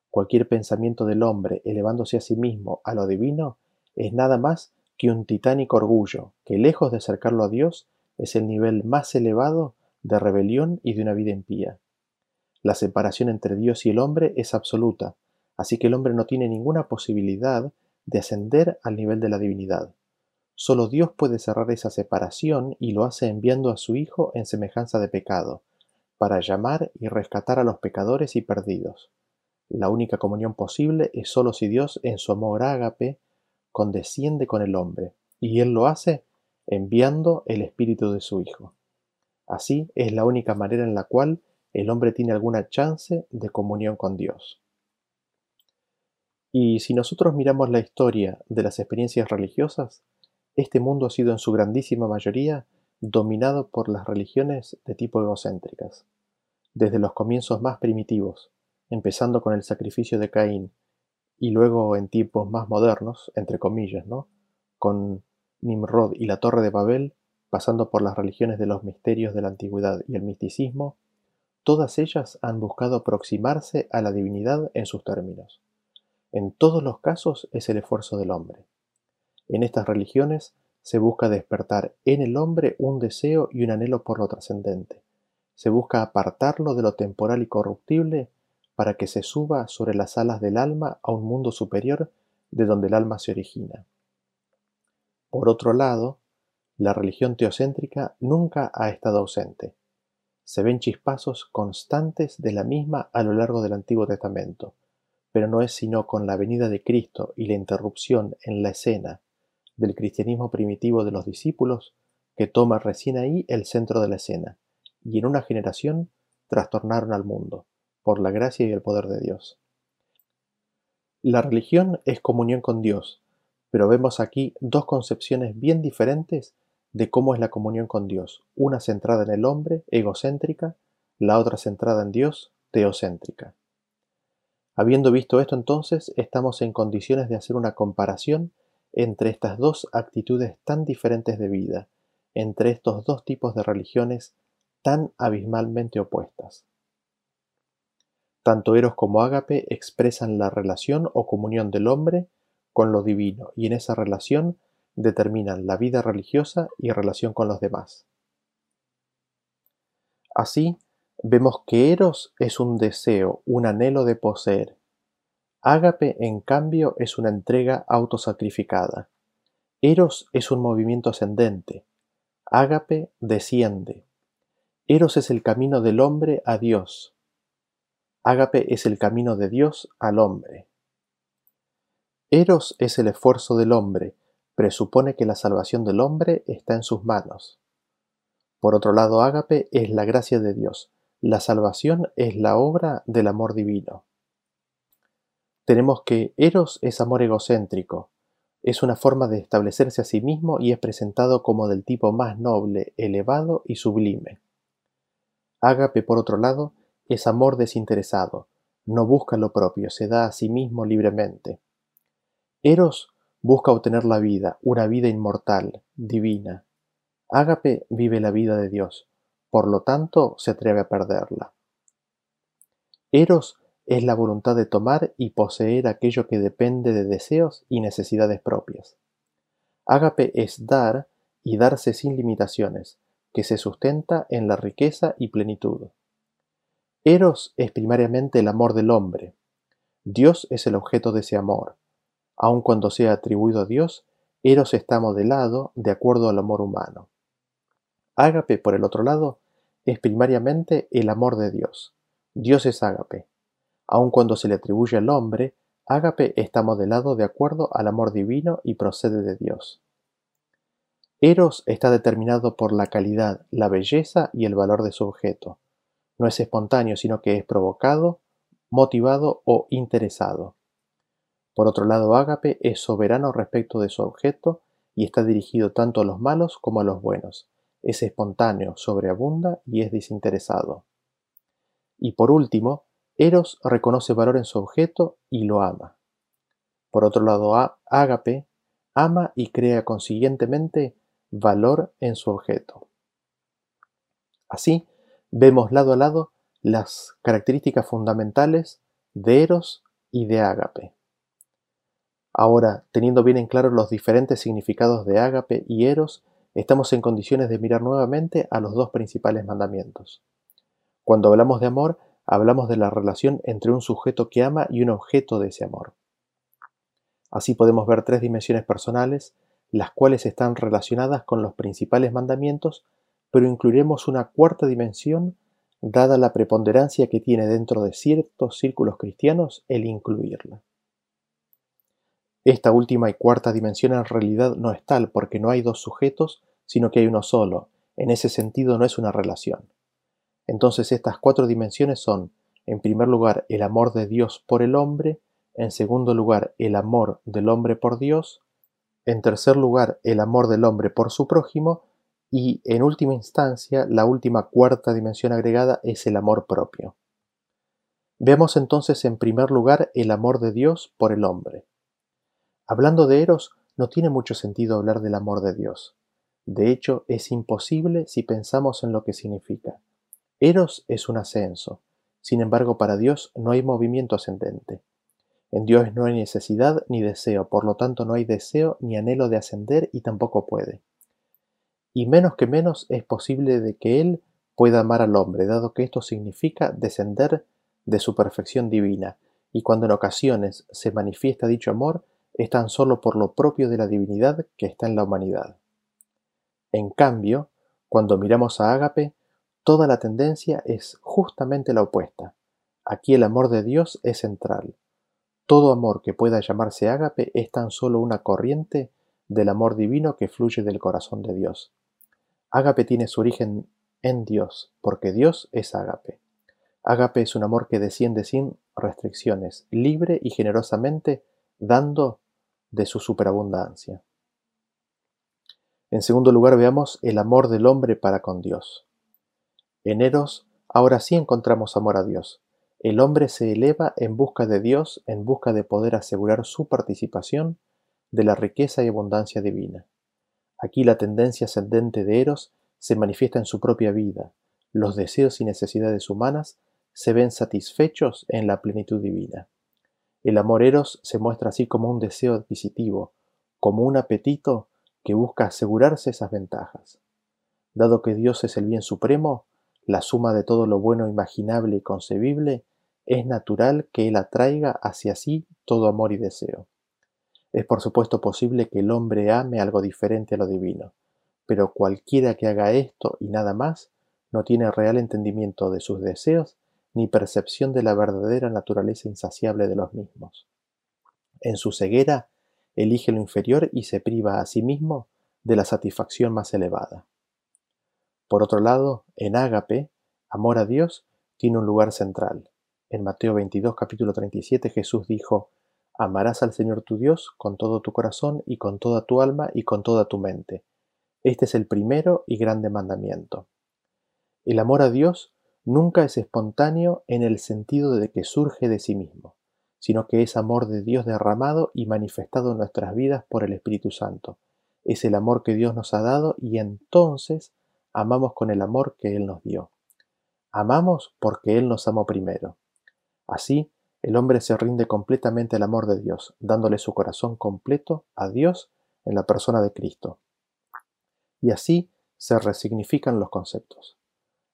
[SPEAKER 1] Cualquier pensamiento del hombre elevándose a sí mismo a lo divino es nada más que un titánico orgullo que lejos de acercarlo a Dios es el nivel más elevado de rebelión y de una vida impía. La separación entre Dios y el hombre es absoluta, así que el hombre no tiene ninguna posibilidad de ascender al nivel de la divinidad. Solo Dios puede cerrar esa separación y lo hace enviando a su Hijo en semejanza de pecado, para llamar y rescatar a los pecadores y perdidos. La única comunión posible es sólo si Dios en su amor ágape condesciende con el hombre, y Él lo hace enviando el Espíritu de su Hijo. Así es la única manera en la cual el hombre tiene alguna chance de comunión con Dios. Y si nosotros miramos la historia de las experiencias religiosas, este mundo ha sido en su grandísima mayoría dominado por las religiones de tipo egocéntricas, desde los comienzos más primitivos, empezando con el sacrificio de Caín, y luego en tiempos más modernos, entre comillas, ¿no? con Nimrod y la Torre de Babel, pasando por las religiones de los misterios de la antigüedad y el misticismo, todas ellas han buscado aproximarse a la divinidad en sus términos. En todos los casos es el esfuerzo del hombre. En estas religiones se busca despertar en el hombre un deseo y un anhelo por lo trascendente. Se busca apartarlo de lo temporal y corruptible para que se suba sobre las alas del alma a un mundo superior de donde el alma se origina. Por otro lado, la religión teocéntrica nunca ha estado ausente. Se ven chispazos constantes de la misma a lo largo del Antiguo Testamento, pero no es sino con la venida de Cristo y la interrupción en la escena del cristianismo primitivo de los discípulos que toma recién ahí el centro de la escena, y en una generación trastornaron al mundo, por la gracia y el poder de Dios. La religión es comunión con Dios, pero vemos aquí dos concepciones bien diferentes de cómo es la comunión con Dios, una centrada en el hombre, egocéntrica, la otra centrada en Dios, teocéntrica. Habiendo visto esto entonces, estamos en condiciones de hacer una comparación entre estas dos actitudes tan diferentes de vida, entre estos dos tipos de religiones tan abismalmente opuestas. Tanto Eros como Ágape expresan la relación o comunión del hombre con lo divino y en esa relación determinan la vida religiosa y relación con los demás. Así, vemos que Eros es un deseo, un anhelo de poseer. Ágape, en cambio, es una entrega autosacrificada. Eros es un movimiento ascendente. Ágape desciende. Eros es el camino del hombre a Dios. Ágape es el camino de Dios al hombre. Eros es el esfuerzo del hombre, presupone que la salvación del hombre está en sus manos. Por otro lado, ágape es la gracia de Dios, la salvación es la obra del amor divino. Tenemos que Eros es amor egocéntrico, es una forma de establecerse a sí mismo y es presentado como del tipo más noble, elevado y sublime. Ágape, por otro lado, es amor desinteresado, no busca lo propio, se da a sí mismo libremente. Eros busca obtener la vida, una vida inmortal, divina. Ágape vive la vida de Dios, por lo tanto se atreve a perderla. Eros es la voluntad de tomar y poseer aquello que depende de deseos y necesidades propias. Ágape es dar y darse sin limitaciones, que se sustenta en la riqueza y plenitud. Eros es primariamente el amor del hombre. Dios es el objeto de ese amor. Aun cuando sea atribuido a Dios, Eros está modelado de acuerdo al amor humano. Ágape, por el otro lado, es primariamente el amor de Dios. Dios es ágape. Aun cuando se le atribuye al hombre, ágape está modelado de acuerdo al amor divino y procede de Dios. Eros está determinado por la calidad, la belleza y el valor de su objeto no es espontáneo, sino que es provocado, motivado o interesado. Por otro lado, Ágape es soberano respecto de su objeto y está dirigido tanto a los malos como a los buenos. Es espontáneo, sobreabunda y es desinteresado. Y por último, Eros reconoce valor en su objeto y lo ama. Por otro lado, Ágape ama y crea consiguientemente valor en su objeto. Así, vemos lado a lado las características fundamentales de Eros y de Ágape. Ahora, teniendo bien en claro los diferentes significados de Ágape y Eros, estamos en condiciones de mirar nuevamente a los dos principales mandamientos. Cuando hablamos de amor, hablamos de la relación entre un sujeto que ama y un objeto de ese amor. Así podemos ver tres dimensiones personales, las cuales están relacionadas con los principales mandamientos pero incluiremos una cuarta dimensión dada la preponderancia que tiene dentro de ciertos círculos cristianos el incluirla. Esta última y cuarta dimensión en realidad no es tal porque no hay dos sujetos, sino que hay uno solo. En ese sentido no es una relación. Entonces estas cuatro dimensiones son, en primer lugar, el amor de Dios por el hombre, en segundo lugar, el amor del hombre por Dios, en tercer lugar, el amor del hombre por su prójimo, y, en última instancia, la última cuarta dimensión agregada es el amor propio. Veamos entonces en primer lugar el amor de Dios por el hombre. Hablando de Eros, no tiene mucho sentido hablar del amor de Dios. De hecho, es imposible si pensamos en lo que significa. Eros es un ascenso, sin embargo para Dios no hay movimiento ascendente. En Dios no hay necesidad ni deseo, por lo tanto no hay deseo ni anhelo de ascender y tampoco puede y menos que menos es posible de que Él pueda amar al hombre, dado que esto significa descender de su perfección divina, y cuando en ocasiones se manifiesta dicho amor, es tan solo por lo propio de la divinidad que está en la humanidad. En cambio, cuando miramos a Ágape, toda la tendencia es justamente la opuesta. Aquí el amor de Dios es central. Todo amor que pueda llamarse Ágape es tan solo una corriente del amor divino que fluye del corazón de Dios. Ágape tiene su origen en Dios, porque Dios es ágape. Ágape es un amor que desciende sin restricciones, libre y generosamente, dando de su superabundancia. En segundo lugar, veamos el amor del hombre para con Dios. En Eros, ahora sí encontramos amor a Dios. El hombre se eleva en busca de Dios, en busca de poder asegurar su participación de la riqueza y abundancia divina. Aquí la tendencia ascendente de Eros se manifiesta en su propia vida. Los deseos y necesidades humanas se ven satisfechos en la plenitud divina. El amor eros se muestra así como un deseo adquisitivo, como un apetito que busca asegurarse esas ventajas. Dado que Dios es el bien supremo, la suma de todo lo bueno imaginable y concebible, es natural que Él atraiga hacia sí todo amor y deseo. Es por supuesto posible que el hombre ame algo diferente a lo divino, pero cualquiera que haga esto y nada más no tiene real entendimiento de sus deseos ni percepción de la verdadera naturaleza insaciable de los mismos. En su ceguera, elige lo inferior y se priva a sí mismo de la satisfacción más elevada. Por otro lado, en Ágape, amor a Dios tiene un lugar central. En Mateo 22, capítulo 37, Jesús dijo, Amarás al Señor tu Dios con todo tu corazón y con toda tu alma y con toda tu mente. Este es el primero y grande mandamiento. El amor a Dios nunca es espontáneo en el sentido de que surge de sí mismo, sino que es amor de Dios derramado y manifestado en nuestras vidas por el Espíritu Santo. Es el amor que Dios nos ha dado y entonces amamos con el amor que Él nos dio. Amamos porque Él nos amó primero. Así, el hombre se rinde completamente al amor de Dios, dándole su corazón completo a Dios en la persona de Cristo. Y así se resignifican los conceptos.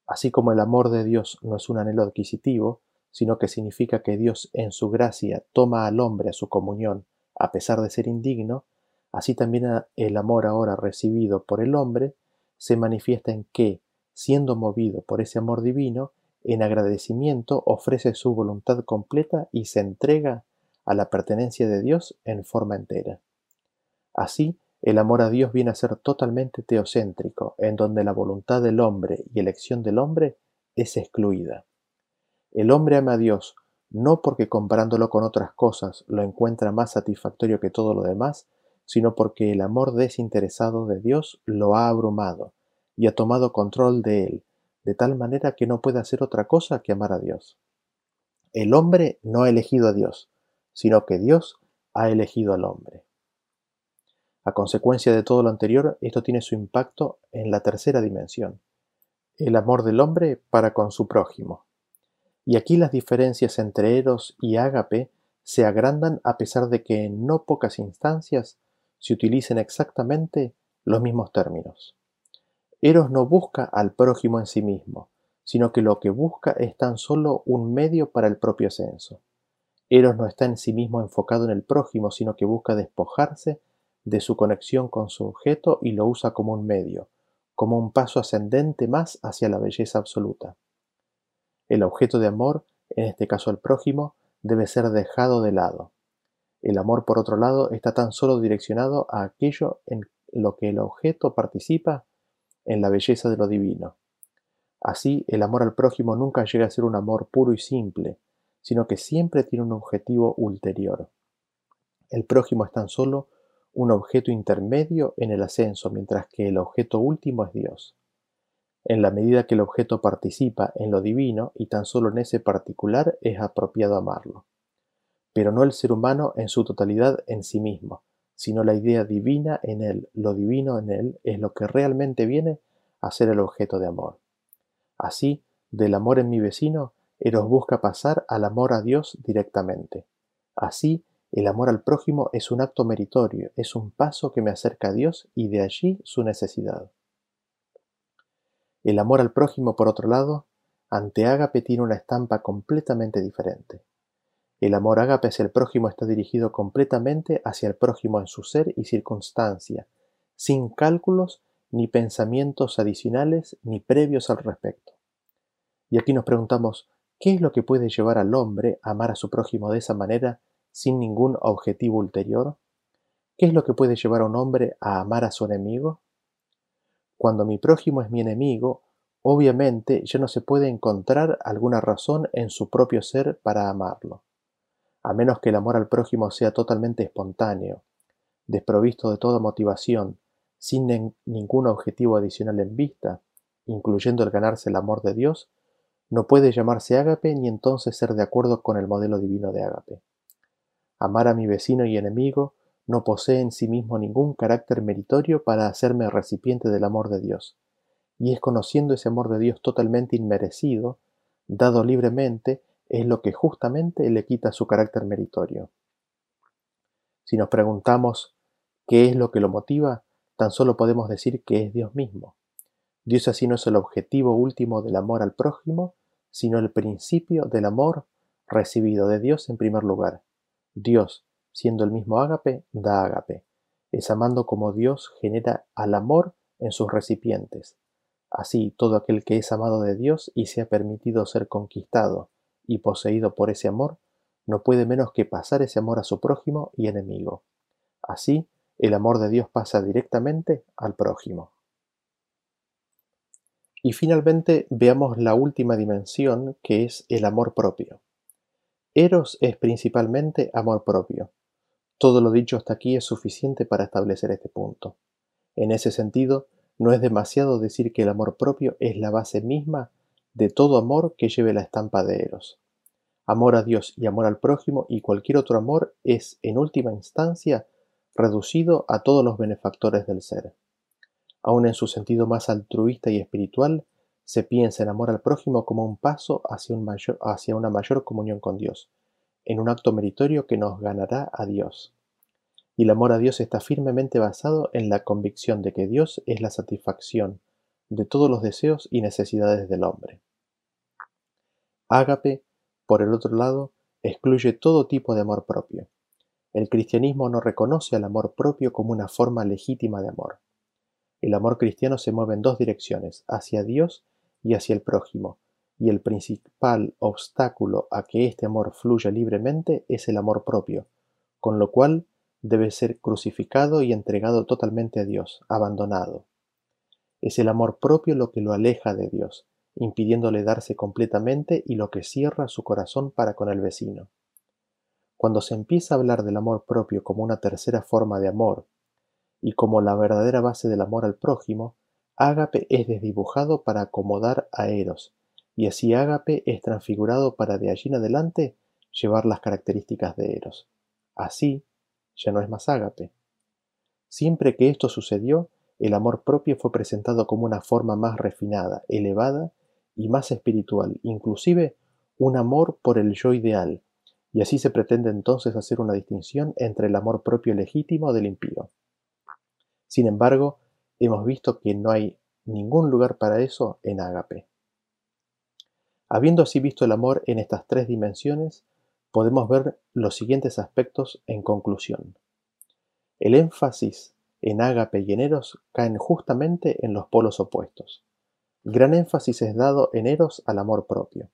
[SPEAKER 1] Así como el amor de Dios no es un anhelo adquisitivo, sino que significa que Dios en su gracia toma al hombre a su comunión a pesar de ser indigno, así también el amor ahora recibido por el hombre se manifiesta en que, siendo movido por ese amor divino, en agradecimiento ofrece su voluntad completa y se entrega a la pertenencia de Dios en forma entera. Así, el amor a Dios viene a ser totalmente teocéntrico, en donde la voluntad del hombre y elección del hombre es excluida. El hombre ama a Dios no porque comparándolo con otras cosas lo encuentra más satisfactorio que todo lo demás, sino porque el amor desinteresado de Dios lo ha abrumado y ha tomado control de él, de tal manera que no puede hacer otra cosa que amar a Dios. El hombre no ha elegido a Dios, sino que Dios ha elegido al hombre. A consecuencia de todo lo anterior, esto tiene su impacto en la tercera dimensión, el amor del hombre para con su prójimo. Y aquí las diferencias entre Eros y Ágape se agrandan a pesar de que en no pocas instancias se utilicen exactamente los mismos términos. Eros no busca al prójimo en sí mismo, sino que lo que busca es tan solo un medio para el propio ascenso. Eros no está en sí mismo enfocado en el prójimo, sino que busca despojarse de su conexión con su objeto y lo usa como un medio, como un paso ascendente más hacia la belleza absoluta. El objeto de amor, en este caso el prójimo, debe ser dejado de lado. El amor, por otro lado, está tan solo direccionado a aquello en lo que el objeto participa en la belleza de lo divino. Así, el amor al prójimo nunca llega a ser un amor puro y simple, sino que siempre tiene un objetivo ulterior. El prójimo es tan solo un objeto intermedio en el ascenso, mientras que el objeto último es Dios. En la medida que el objeto participa en lo divino y tan solo en ese particular es apropiado amarlo. Pero no el ser humano en su totalidad en sí mismo, sino la idea divina en él, lo divino en él es lo que realmente viene a ser el objeto de amor. Así, del amor en mi vecino, Eros busca pasar al amor a Dios directamente. Así, el amor al prójimo es un acto meritorio, es un paso que me acerca a Dios y de allí su necesidad. El amor al prójimo, por otro lado, ante ágape tiene una estampa completamente diferente. El amor ágape hacia el prójimo está dirigido completamente hacia el prójimo en su ser y circunstancia, sin cálculos ni pensamientos adicionales ni previos al respecto. Y aquí nos preguntamos, ¿qué es lo que puede llevar al hombre a amar a su prójimo de esa manera sin ningún objetivo ulterior? ¿Qué es lo que puede llevar a un hombre a amar a su enemigo? Cuando mi prójimo es mi enemigo, obviamente ya no se puede encontrar alguna razón en su propio ser para amarlo, a menos que el amor al prójimo sea totalmente espontáneo, desprovisto de toda motivación, sin ningún objetivo adicional en vista, incluyendo el ganarse el amor de Dios, no puede llamarse ágape ni entonces ser de acuerdo con el modelo divino de ágape. Amar a mi vecino y enemigo no posee en sí mismo ningún carácter meritorio para hacerme recipiente del amor de Dios, y es conociendo ese amor de Dios totalmente inmerecido, dado libremente, es lo que justamente le quita su carácter meritorio. Si nos preguntamos qué es lo que lo motiva, tan solo podemos decir que es Dios mismo. Dios así no es el objetivo último del amor al prójimo, sino el principio del amor recibido de Dios en primer lugar. Dios, siendo el mismo ágape, da ágape. Es amando como Dios genera al amor en sus recipientes. Así, todo aquel que es amado de Dios y se ha permitido ser conquistado y poseído por ese amor, no puede menos que pasar ese amor a su prójimo y enemigo. Así, el amor de Dios pasa directamente al prójimo. Y finalmente veamos la última dimensión que es el amor propio. Eros es principalmente amor propio. Todo lo dicho hasta aquí es suficiente para establecer este punto. En ese sentido, no es demasiado decir que el amor propio es la base misma de todo amor que lleve la estampa de Eros. Amor a Dios y amor al prójimo y cualquier otro amor es, en última instancia, reducido a todos los benefactores del ser. Aun en su sentido más altruista y espiritual, se piensa en amor al prójimo como un paso hacia, hacia una mayor comunión con Dios, en un acto meritorio que nos ganará a Dios. Y el amor a Dios está firmemente basado en la convicción de que Dios es la satisfacción de todos los deseos y necesidades del hombre. Ágape, por el otro lado, excluye todo tipo de amor propio. El cristianismo no reconoce al amor propio como una forma legítima de amor. El amor cristiano se mueve en dos direcciones, hacia Dios y hacia el prójimo, y el principal obstáculo a que este amor fluya libremente es el amor propio, con lo cual debe ser crucificado y entregado totalmente a Dios, abandonado. Es el amor propio lo que lo aleja de Dios, impidiéndole darse completamente y lo que cierra su corazón para con el vecino. Cuando se empieza a hablar del amor propio como una tercera forma de amor y como la verdadera base del amor al prójimo, Ágape es desdibujado para acomodar a Eros, y así Ágape es transfigurado para de allí en adelante llevar las características de Eros. Así, ya no es más Ágape. Siempre que esto sucedió, el amor propio fue presentado como una forma más refinada, elevada y más espiritual, inclusive un amor por el yo ideal, y así se pretende entonces hacer una distinción entre el amor propio legítimo del impío. Sin embargo, hemos visto que no hay ningún lugar para eso en Ágape. Habiendo así visto el amor en estas tres dimensiones, podemos ver los siguientes aspectos en conclusión. El énfasis en Ágape y en Eros caen justamente en los polos opuestos. Gran énfasis es dado en Eros al amor propio.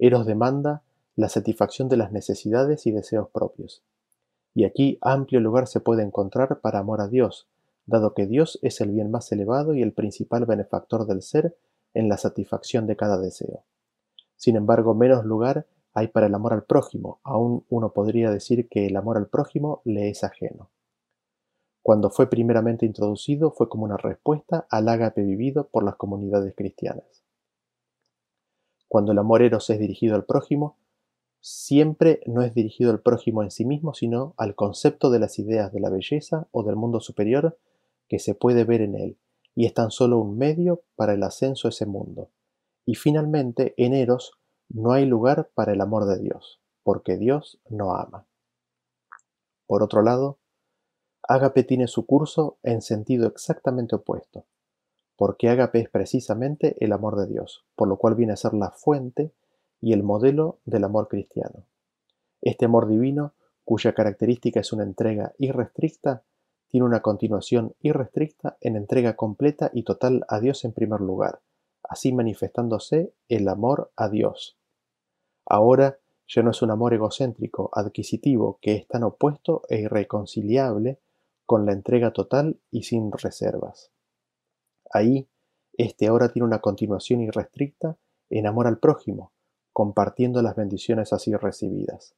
[SPEAKER 1] Eros demanda la satisfacción de las necesidades y deseos propios. Y aquí amplio lugar se puede encontrar para amor a Dios, dado que Dios es el bien más elevado y el principal benefactor del ser en la satisfacción de cada deseo. Sin embargo, menos lugar hay para el amor al prójimo, aún uno podría decir que el amor al prójimo le es ajeno. Cuando fue primeramente introducido fue como una respuesta al ágape vivido por las comunidades cristianas. Cuando el amor eros es dirigido al prójimo, siempre no es dirigido al prójimo en sí mismo, sino al concepto de las ideas de la belleza o del mundo superior que se puede ver en él, y es tan solo un medio para el ascenso a ese mundo. Y finalmente, en Eros no hay lugar para el amor de Dios, porque Dios no ama. Por otro lado, Ágape tiene su curso en sentido exactamente opuesto, porque Ágape es precisamente el amor de Dios, por lo cual viene a ser la fuente y el modelo del amor cristiano. Este amor divino, cuya característica es una entrega irrestricta, tiene una continuación irrestricta en entrega completa y total a Dios en primer lugar, así manifestándose el amor a Dios. Ahora ya no es un amor egocéntrico, adquisitivo, que es tan opuesto e irreconciliable con la entrega total y sin reservas. Ahí, este ahora tiene una continuación irrestricta en amor al prójimo, compartiendo las bendiciones así recibidas.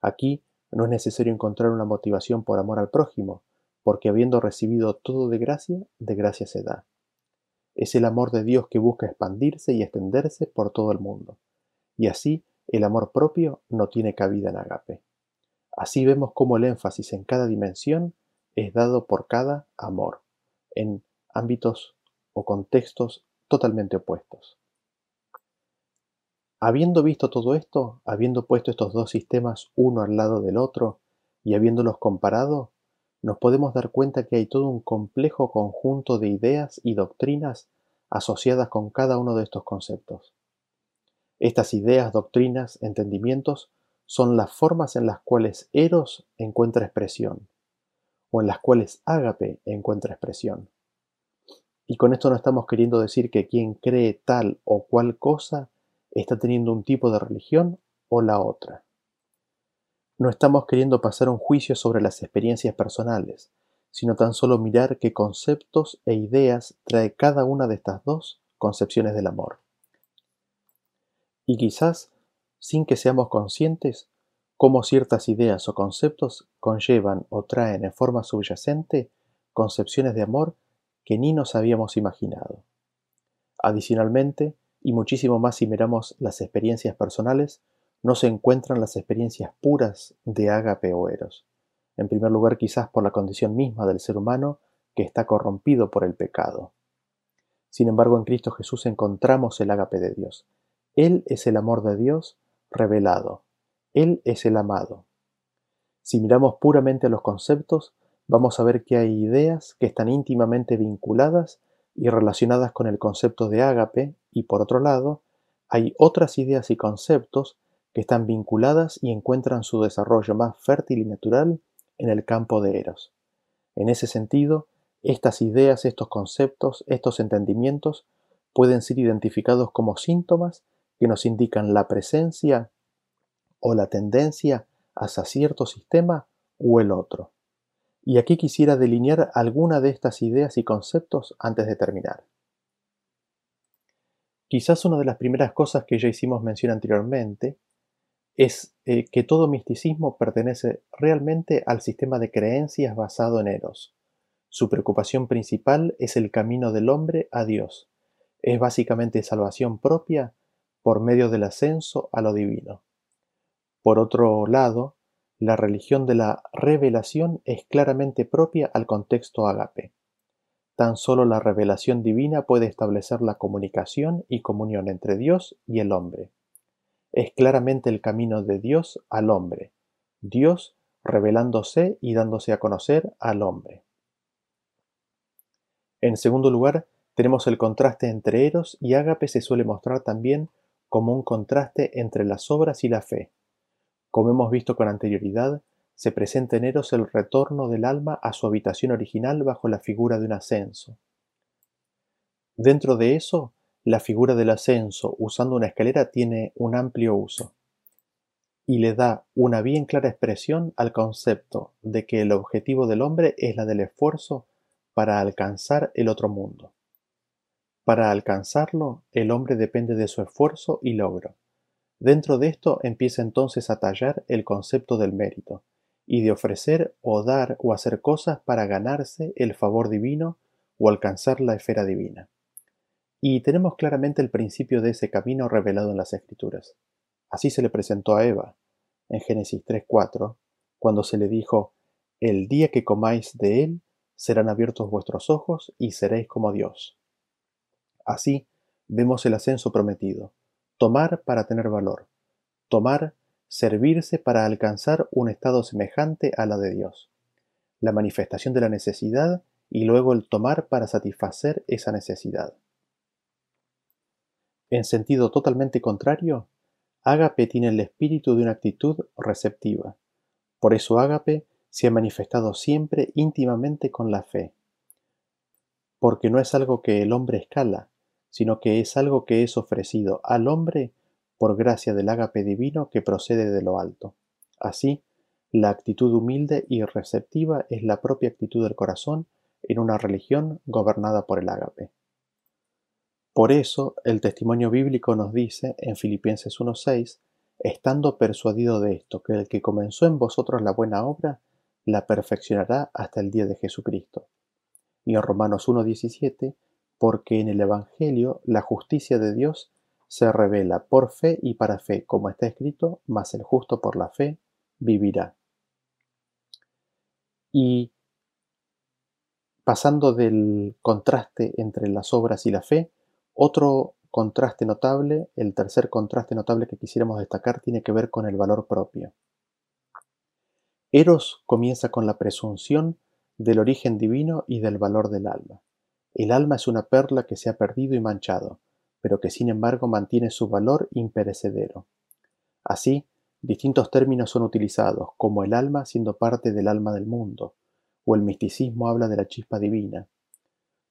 [SPEAKER 1] Aquí no es necesario encontrar una motivación por amor al prójimo, porque habiendo recibido todo de gracia, de gracia se da. es el amor de Dios que busca expandirse y extenderse por todo el mundo. Y así el amor propio no tiene cabida en agape. Así vemos cómo el énfasis en cada dimensión es dado por cada amor, en ámbitos o contextos totalmente opuestos. Habiendo visto todo esto, habiendo puesto estos dos sistemas uno al lado del otro y habiéndolos comparado, nos podemos dar cuenta que hay todo un complejo conjunto de ideas y doctrinas asociadas con cada uno de estos conceptos. Estas ideas, doctrinas, entendimientos son las formas en las cuales Eros encuentra expresión, o en las cuales Ágape encuentra expresión. Y con esto no estamos queriendo decir que quien cree tal o cual cosa está teniendo un tipo de religión o la otra. No estamos queriendo pasar un juicio sobre las experiencias personales, sino tan solo mirar qué conceptos e ideas trae cada una de estas dos concepciones del amor. Y quizás, sin que seamos conscientes, cómo ciertas ideas o conceptos conllevan o traen en forma subyacente concepciones de amor que ni nos habíamos imaginado. Adicionalmente, y muchísimo más si miramos las experiencias personales, no se encuentran las experiencias puras de ágape o eros. En primer lugar, quizás por la condición misma del ser humano que está corrompido por el pecado. Sin embargo, en Cristo Jesús encontramos el ágape de Dios. Él es el amor de Dios revelado. Él es el amado. Si miramos puramente los conceptos, vamos a ver que hay ideas que están íntimamente vinculadas y relacionadas con el concepto de ágape, y por otro lado, hay otras ideas y conceptos que están vinculadas y encuentran su desarrollo más fértil y natural en el campo de Eros. En ese sentido, estas ideas, estos conceptos, estos entendimientos pueden ser identificados como síntomas que nos indican la presencia o la tendencia hacia cierto sistema o el otro. Y aquí quisiera delinear alguna de estas ideas y conceptos antes de terminar. Quizás una de las primeras cosas que ya hicimos mención anteriormente es eh, que todo misticismo pertenece realmente al sistema de creencias basado en Eros. Su preocupación principal es el camino del hombre a Dios. Es básicamente salvación propia por medio del ascenso a lo divino. Por otro lado, la religión de la revelación es claramente propia al contexto agape. Tan solo la revelación divina puede establecer la comunicación y comunión entre Dios y el hombre es claramente el camino de Dios al hombre, Dios revelándose y dándose a conocer al hombre. En segundo lugar, tenemos el contraste entre Eros y Ágape se suele mostrar también como un contraste entre las obras y la fe. Como hemos visto con anterioridad, se presenta en Eros el retorno del alma a su habitación original bajo la figura de un ascenso. Dentro de eso la figura del ascenso usando una escalera tiene un amplio uso y le da una bien clara expresión al concepto de que el objetivo del hombre es la del esfuerzo para alcanzar el otro mundo. Para alcanzarlo, el hombre depende de su esfuerzo y logro. Dentro de esto empieza entonces a tallar el concepto del mérito, y de ofrecer o dar o hacer cosas para ganarse el favor divino o alcanzar la esfera divina. Y tenemos claramente el principio de ese camino revelado en las Escrituras. Así se le presentó a Eva, en Génesis 3.4, cuando se le dijo, El día que comáis de él, serán abiertos vuestros ojos y seréis como Dios. Así vemos el ascenso prometido, tomar para tener valor, tomar, servirse para alcanzar un estado semejante a la de Dios, la manifestación de la necesidad y luego el tomar para satisfacer esa necesidad. En sentido totalmente contrario, Ágape tiene el espíritu de una actitud receptiva. Por eso Ágape se ha manifestado siempre íntimamente con la fe. Porque no es algo que el hombre escala, sino que es algo que es ofrecido al hombre por gracia del ágape divino que procede de lo alto. Así, la actitud humilde y receptiva es la propia actitud del corazón en una religión gobernada por el ágape. Por eso el testimonio bíblico nos dice en Filipenses 1.6, estando persuadido de esto, que el que comenzó en vosotros la buena obra, la perfeccionará hasta el día de Jesucristo. Y en Romanos 1.17, porque en el Evangelio la justicia de Dios se revela por fe y para fe, como está escrito, mas el justo por la fe vivirá. Y pasando del contraste entre las obras y la fe, otro contraste notable, el tercer contraste notable que quisiéramos destacar, tiene que ver con el valor propio. Eros comienza con la presunción del origen divino y del valor del alma. El alma es una perla que se ha perdido y manchado, pero que sin embargo mantiene su valor imperecedero. Así, distintos términos son utilizados, como el alma siendo parte del alma del mundo, o el misticismo habla de la chispa divina.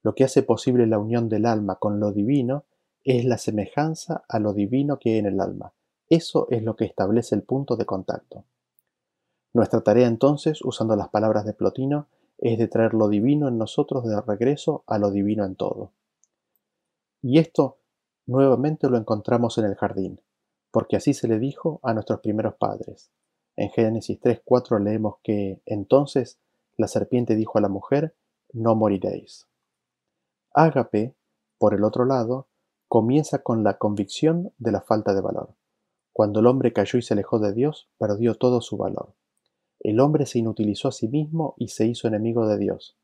[SPEAKER 1] Lo que hace posible la unión del alma con lo divino es la semejanza a lo divino que hay en el alma. Eso es lo que establece el punto de contacto. Nuestra tarea entonces, usando las palabras de Plotino, es de traer lo divino en nosotros de regreso a lo divino en todo. Y esto nuevamente lo encontramos en el jardín, porque así se le dijo a nuestros primeros padres. En Génesis 3.4 leemos que entonces la serpiente dijo a la mujer, no moriréis. Ágape, por el otro lado, comienza con la convicción de la falta de valor. Cuando el hombre cayó y se alejó de Dios, perdió todo su valor. El hombre se inutilizó a sí mismo y se hizo enemigo de Dios.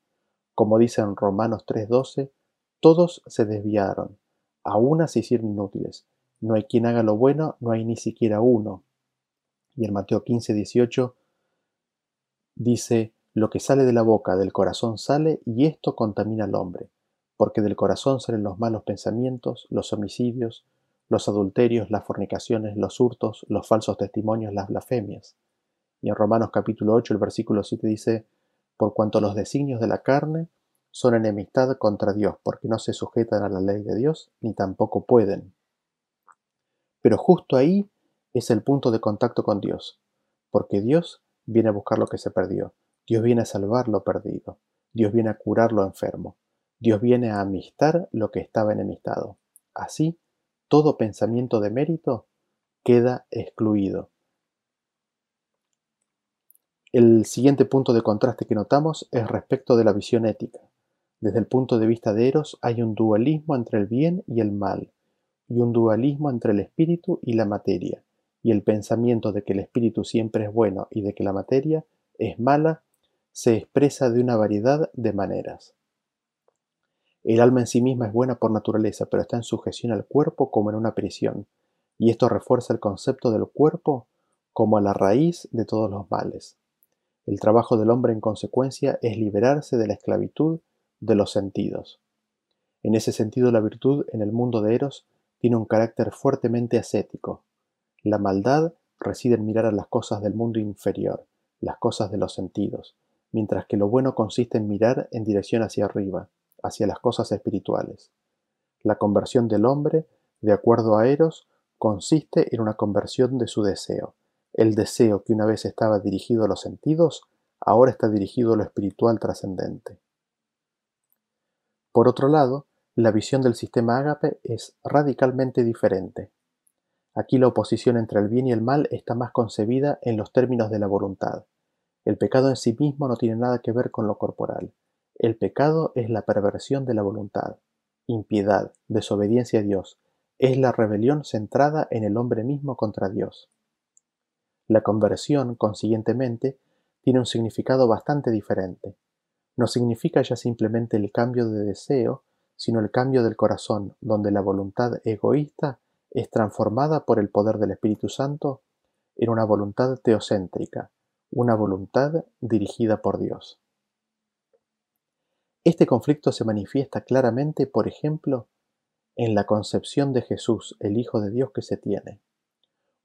[SPEAKER 1] Como dice en Romanos 3:12, todos se desviaron, a una se hicieron inútiles. No hay quien haga lo bueno, no hay ni siquiera uno. Y en Mateo 15:18 dice, lo que sale de la boca del corazón sale y esto contamina al hombre, porque del corazón salen los malos pensamientos, los homicidios, los adulterios, las fornicaciones, los hurtos, los falsos testimonios, las blasfemias. Y en Romanos capítulo 8, el versículo 7 dice, por cuanto los designios de la carne son enemistad contra Dios, porque no se sujetan a la ley de Dios, ni tampoco pueden. Pero justo ahí es el punto de contacto con Dios, porque Dios viene a buscar lo que se perdió, Dios viene a salvar lo perdido, Dios viene a curar lo enfermo, Dios viene a amistar lo que estaba enemistado. Así, todo pensamiento de mérito queda excluido el siguiente punto de contraste que notamos es respecto de la visión ética. Desde el punto de vista de Eros hay un dualismo entre el bien y el mal, y un dualismo entre el espíritu y la materia, y el pensamiento de que el espíritu siempre es bueno y de que la materia es mala se expresa de una variedad de maneras. El alma en sí misma es buena por naturaleza, pero está en sujeción al cuerpo como en una prisión, y esto refuerza el concepto del cuerpo como a la raíz de todos los males. El trabajo del hombre en consecuencia es liberarse de la esclavitud de los sentidos. En ese sentido la virtud en el mundo de Eros tiene un carácter fuertemente ascético. La maldad reside en mirar a las cosas del mundo inferior, las cosas de los sentidos, mientras que lo bueno consiste en mirar en dirección hacia arriba, hacia las cosas espirituales. La conversión del hombre, de acuerdo a Eros, consiste en una conversión de su deseo, el deseo que una vez estaba dirigido a los sentidos, ahora está dirigido a lo espiritual trascendente. Por otro lado, la visión del sistema ágape es radicalmente diferente. Aquí la oposición entre el bien y el mal está más concebida en los términos de la voluntad. El pecado en sí mismo no tiene nada que ver con lo corporal. El pecado es la perversión de la voluntad, impiedad, desobediencia a Dios, es la rebelión centrada en el hombre mismo contra Dios. La conversión, consiguientemente, tiene un significado bastante diferente. No significa ya simplemente el cambio de deseo, sino el cambio del corazón, donde la voluntad egoísta es transformada por el poder del Espíritu Santo en una voluntad teocéntrica, una voluntad dirigida por Dios. Este conflicto se manifiesta claramente, por ejemplo, en la concepción de Jesús, el Hijo de Dios que se tiene.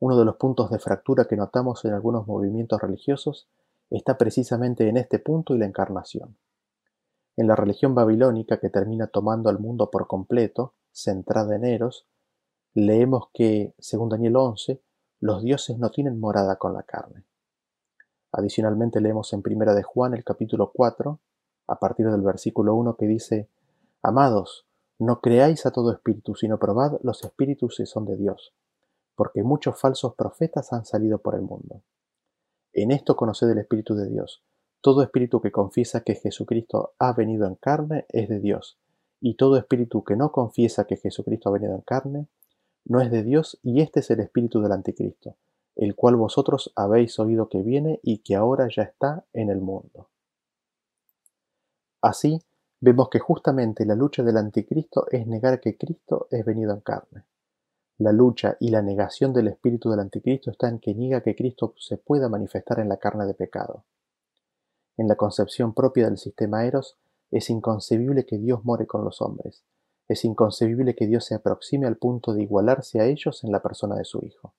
[SPEAKER 1] Uno de los puntos de fractura que notamos en algunos movimientos religiosos está precisamente en este punto y la encarnación. En la religión babilónica que termina tomando al mundo por completo, centrada en Eros, leemos que, según Daniel 11, los dioses no tienen morada con la carne. Adicionalmente leemos en Primera de Juan el capítulo 4, a partir del versículo 1 que dice, Amados, no creáis a todo espíritu, sino probad los espíritus si son de Dios, porque muchos falsos profetas han salido por el mundo. En esto conoced el Espíritu de Dios. Todo espíritu que confiesa que Jesucristo ha venido en carne es de Dios, y todo espíritu que no confiesa que Jesucristo ha venido en carne, no es de Dios, y este es el espíritu del anticristo, el cual vosotros habéis oído que viene y que ahora ya está en el mundo. Así, vemos que justamente la lucha del anticristo es negar que Cristo es venido en carne. La lucha y la negación del espíritu del anticristo está en que niega que Cristo se pueda manifestar en la carne de pecado. En la concepción propia del sistema Eros, es inconcebible que Dios more con los hombres. Es inconcebible que Dios se aproxime al punto de igualarse a ellos en la persona de su Hijo.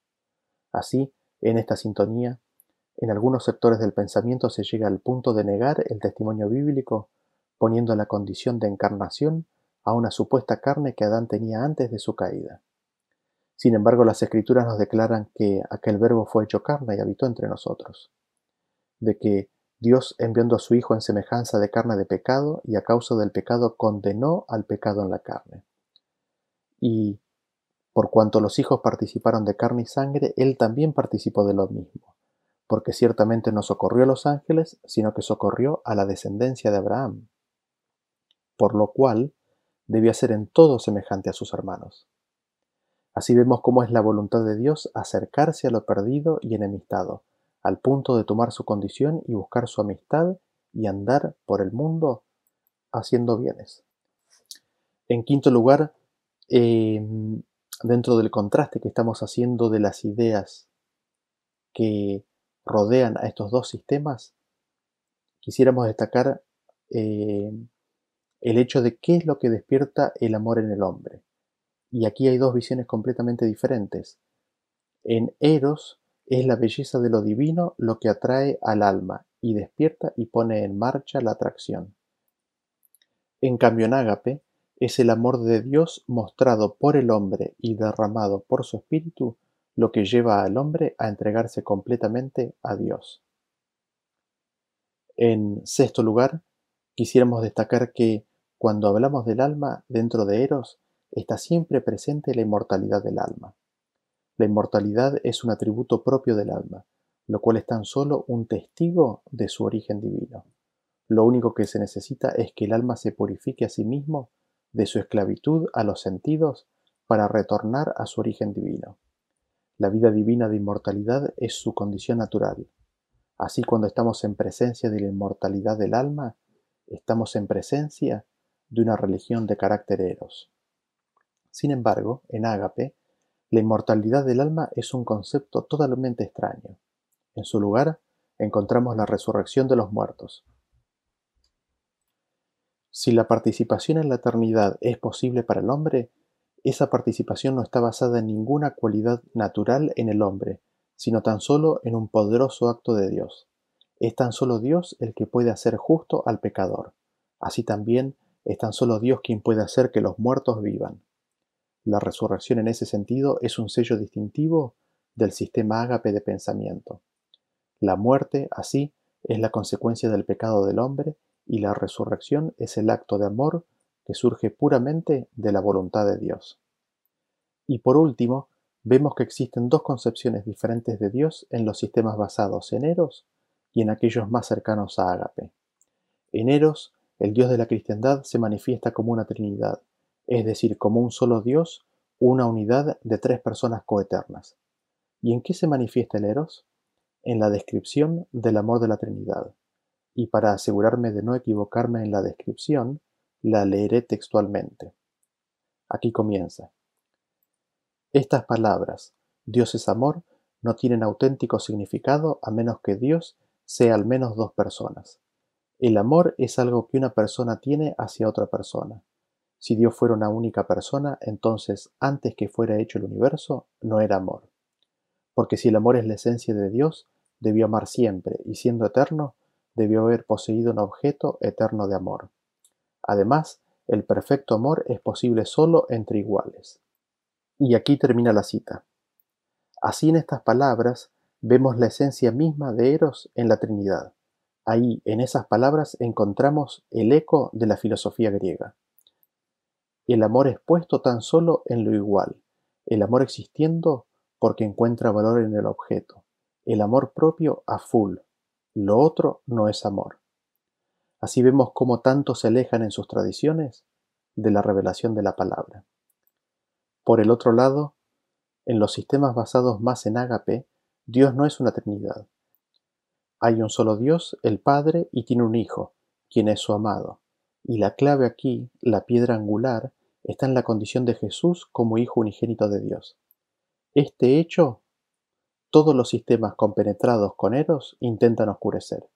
[SPEAKER 1] Así, en esta sintonía, en algunos sectores del pensamiento se llega al punto de negar el testimonio bíblico, poniendo la condición de encarnación a una supuesta carne que Adán tenía antes de su caída. Sin embargo, las escrituras nos declaran que aquel verbo fue hecho carne y habitó entre nosotros, de que Dios enviando a su Hijo en semejanza de carne de pecado y a causa del pecado condenó al pecado en la carne. Y por cuanto los hijos participaron de carne y sangre, Él también participó de lo mismo, porque ciertamente no socorrió a los ángeles, sino que socorrió a la descendencia de Abraham, por lo cual debía ser en todo semejante a sus hermanos. Así vemos cómo es la voluntad de Dios acercarse a lo perdido y enemistado, al punto de tomar su condición y buscar su amistad y andar por el mundo haciendo bienes. En quinto lugar, em, dentro del contraste que estamos haciendo de las ideas que rodean a estos dos sistemas, quisiéramos destacar em, el hecho de qué es lo que despierta el amor en el hombre. Y aquí hay dos visiones completamente diferentes. En Eros es la belleza de lo divino lo que atrae al alma y despierta y pone en marcha la atracción. En cambio en Ágape es el amor de Dios mostrado por el hombre y derramado por su espíritu lo que lleva al hombre a entregarse completamente a Dios. En sexto lugar, quisiéramos destacar que cuando hablamos del alma dentro de Eros, está siempre presente la inmortalidad del alma. La inmortalidad es un atributo propio del alma, lo cual es tan solo un testigo de su origen divino. Lo único que se necesita es que el alma se purifique a sí mismo de su esclavitud a los sentidos para retornar a su origen divino. La vida divina de inmortalidad es su condición natural. Así cuando estamos en presencia de la inmortalidad del alma, estamos en presencia de una religión de carácter eros. Sin embargo, en Ágape, la inmortalidad del alma es un concepto totalmente extraño. En su lugar, encontramos la resurrección de los muertos. Si la participación en la eternidad es posible para el hombre, esa participación no está basada en ninguna cualidad natural en el hombre, sino tan solo en un poderoso acto de Dios. Es tan solo Dios el que puede hacer justo al pecador. Así también es tan solo Dios quien puede hacer que los muertos vivan. La resurrección en ese sentido es un sello distintivo del sistema ágape de pensamiento. La muerte, así, es la consecuencia del pecado del hombre y la resurrección es el acto de amor que surge puramente de la voluntad de Dios. Y por último, vemos que existen dos concepciones diferentes de Dios en los sistemas basados en Eros y en aquellos más cercanos a Ágape. En Eros, el Dios de la cristiandad se manifiesta como una Trinidad, es decir, como un solo Dios, una unidad de tres personas coeternas. ¿Y en qué se manifiesta el Eros? En la descripción del amor de la Trinidad. Y para asegurarme de no equivocarme en la descripción, la leeré textualmente. Aquí comienza. Estas palabras, Dios es amor, no tienen auténtico significado a menos que Dios sea al menos dos personas. El amor es algo que una persona tiene hacia otra persona. Si Dios fuera una única persona, entonces antes que fuera hecho el universo, no era amor. Porque si el amor es la esencia de Dios, debió amar siempre, y siendo eterno, debió haber poseído un objeto eterno de amor. Además, el perfecto amor es posible solo entre iguales. Y aquí termina la cita. Así en estas palabras vemos la esencia misma de Eros en la Trinidad. Ahí, en esas palabras, encontramos el eco de la filosofía griega. El amor es puesto tan solo en lo igual, el amor existiendo porque encuentra valor en el objeto, el amor propio a full, lo otro no es amor. Así vemos cómo tanto se alejan en sus tradiciones, de la revelación de la palabra. Por el otro lado, en los sistemas basados más en ágape, Dios no es una Trinidad. Hay un solo Dios, el Padre, y tiene un Hijo, quien es su amado. Y la clave aquí, la piedra angular, está en la condición de Jesús como Hijo unigénito de Dios. Este hecho, todos los sistemas compenetrados con Eros intentan oscurecer,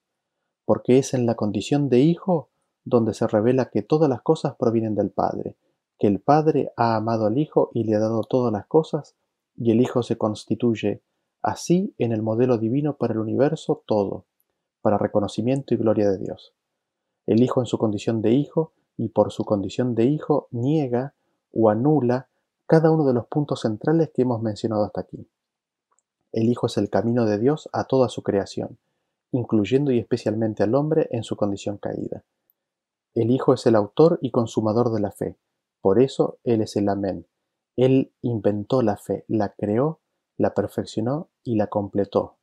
[SPEAKER 1] porque es en la condición de Hijo donde se revela que todas las cosas provienen del Padre, que el Padre ha amado al Hijo y le ha dado todas las cosas, y el Hijo se constituye así en el modelo divino para el universo todo, para reconocimiento y gloria de Dios. El Hijo en su condición de Hijo y por su condición de Hijo niega o anula cada uno de los puntos centrales que hemos mencionado hasta aquí. El Hijo es el camino de Dios a toda su creación, incluyendo y especialmente al hombre en su condición caída. El Hijo es el autor y consumador de la fe, por eso Él es el Amén. Él inventó la fe, la creó, la perfeccionó y la completó.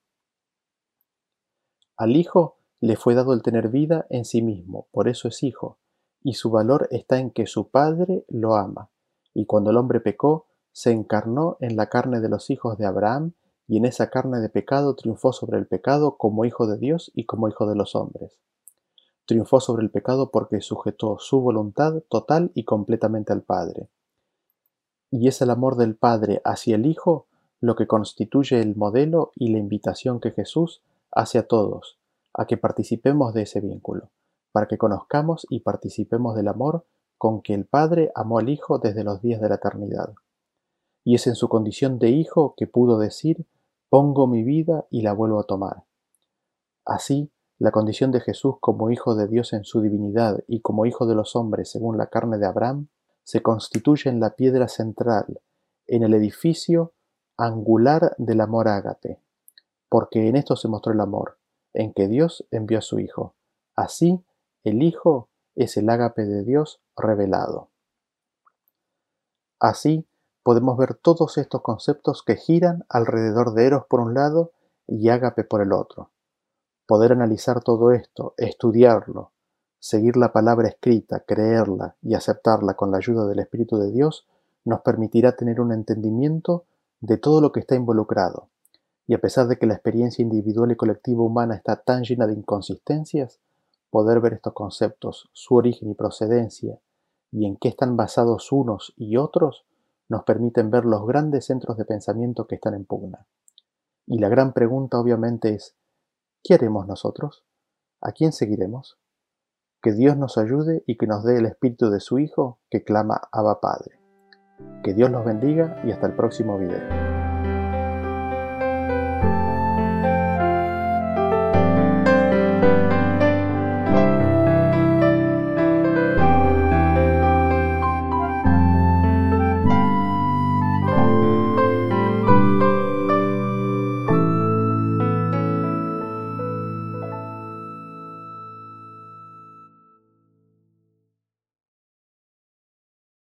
[SPEAKER 1] Al Hijo le fue dado el tener vida en sí mismo, por eso es Hijo, y su valor está en que su Padre lo ama, y cuando el hombre pecó, se encarnó en la carne de los hijos de Abraham, y en esa carne de pecado triunfó sobre el pecado como Hijo de Dios y como Hijo de los hombres. Triunfó sobre el pecado porque sujetó su voluntad total y completamente al Padre. Y es el amor del Padre hacia el Hijo lo que constituye el modelo y la invitación que Jesús hace a todos, a que participemos de ese vínculo, para que conozcamos y participemos del amor con que el Padre amó al Hijo desde los días de la eternidad. Y es en su condición de Hijo que pudo decir, pongo mi vida y la vuelvo a tomar. Así, la condición de Jesús como Hijo de Dios en su divinidad y como Hijo de los hombres según la carne de Abraham, se constituye en la piedra central, en el edificio angular del amor ágape, porque en esto se mostró el amor, en que Dios envió a su Hijo. Así, el Hijo es el ágape de Dios revelado. Así, podemos ver todos estos conceptos que giran alrededor de Eros por un lado y ágape por el otro Poder analizar todo esto, estudiarlo, seguir la palabra escrita, creerla y aceptarla con la ayuda del Espíritu de Dios, nos permitirá tener un entendimiento de todo lo que está involucrado. Y a pesar de que la experiencia individual y colectiva humana está tan llena de inconsistencias, poder ver estos conceptos, su origen y procedencia, y en qué están basados unos y otros, nos permiten ver los grandes centros de pensamiento que están en pugna. Y la gran pregunta obviamente es, ¿Qué haremos nosotros? ¿A quién seguiremos? Que Dios nos ayude y que nos dé el espíritu de su Hijo que clama Abba Padre. Que Dios los bendiga y hasta el próximo video.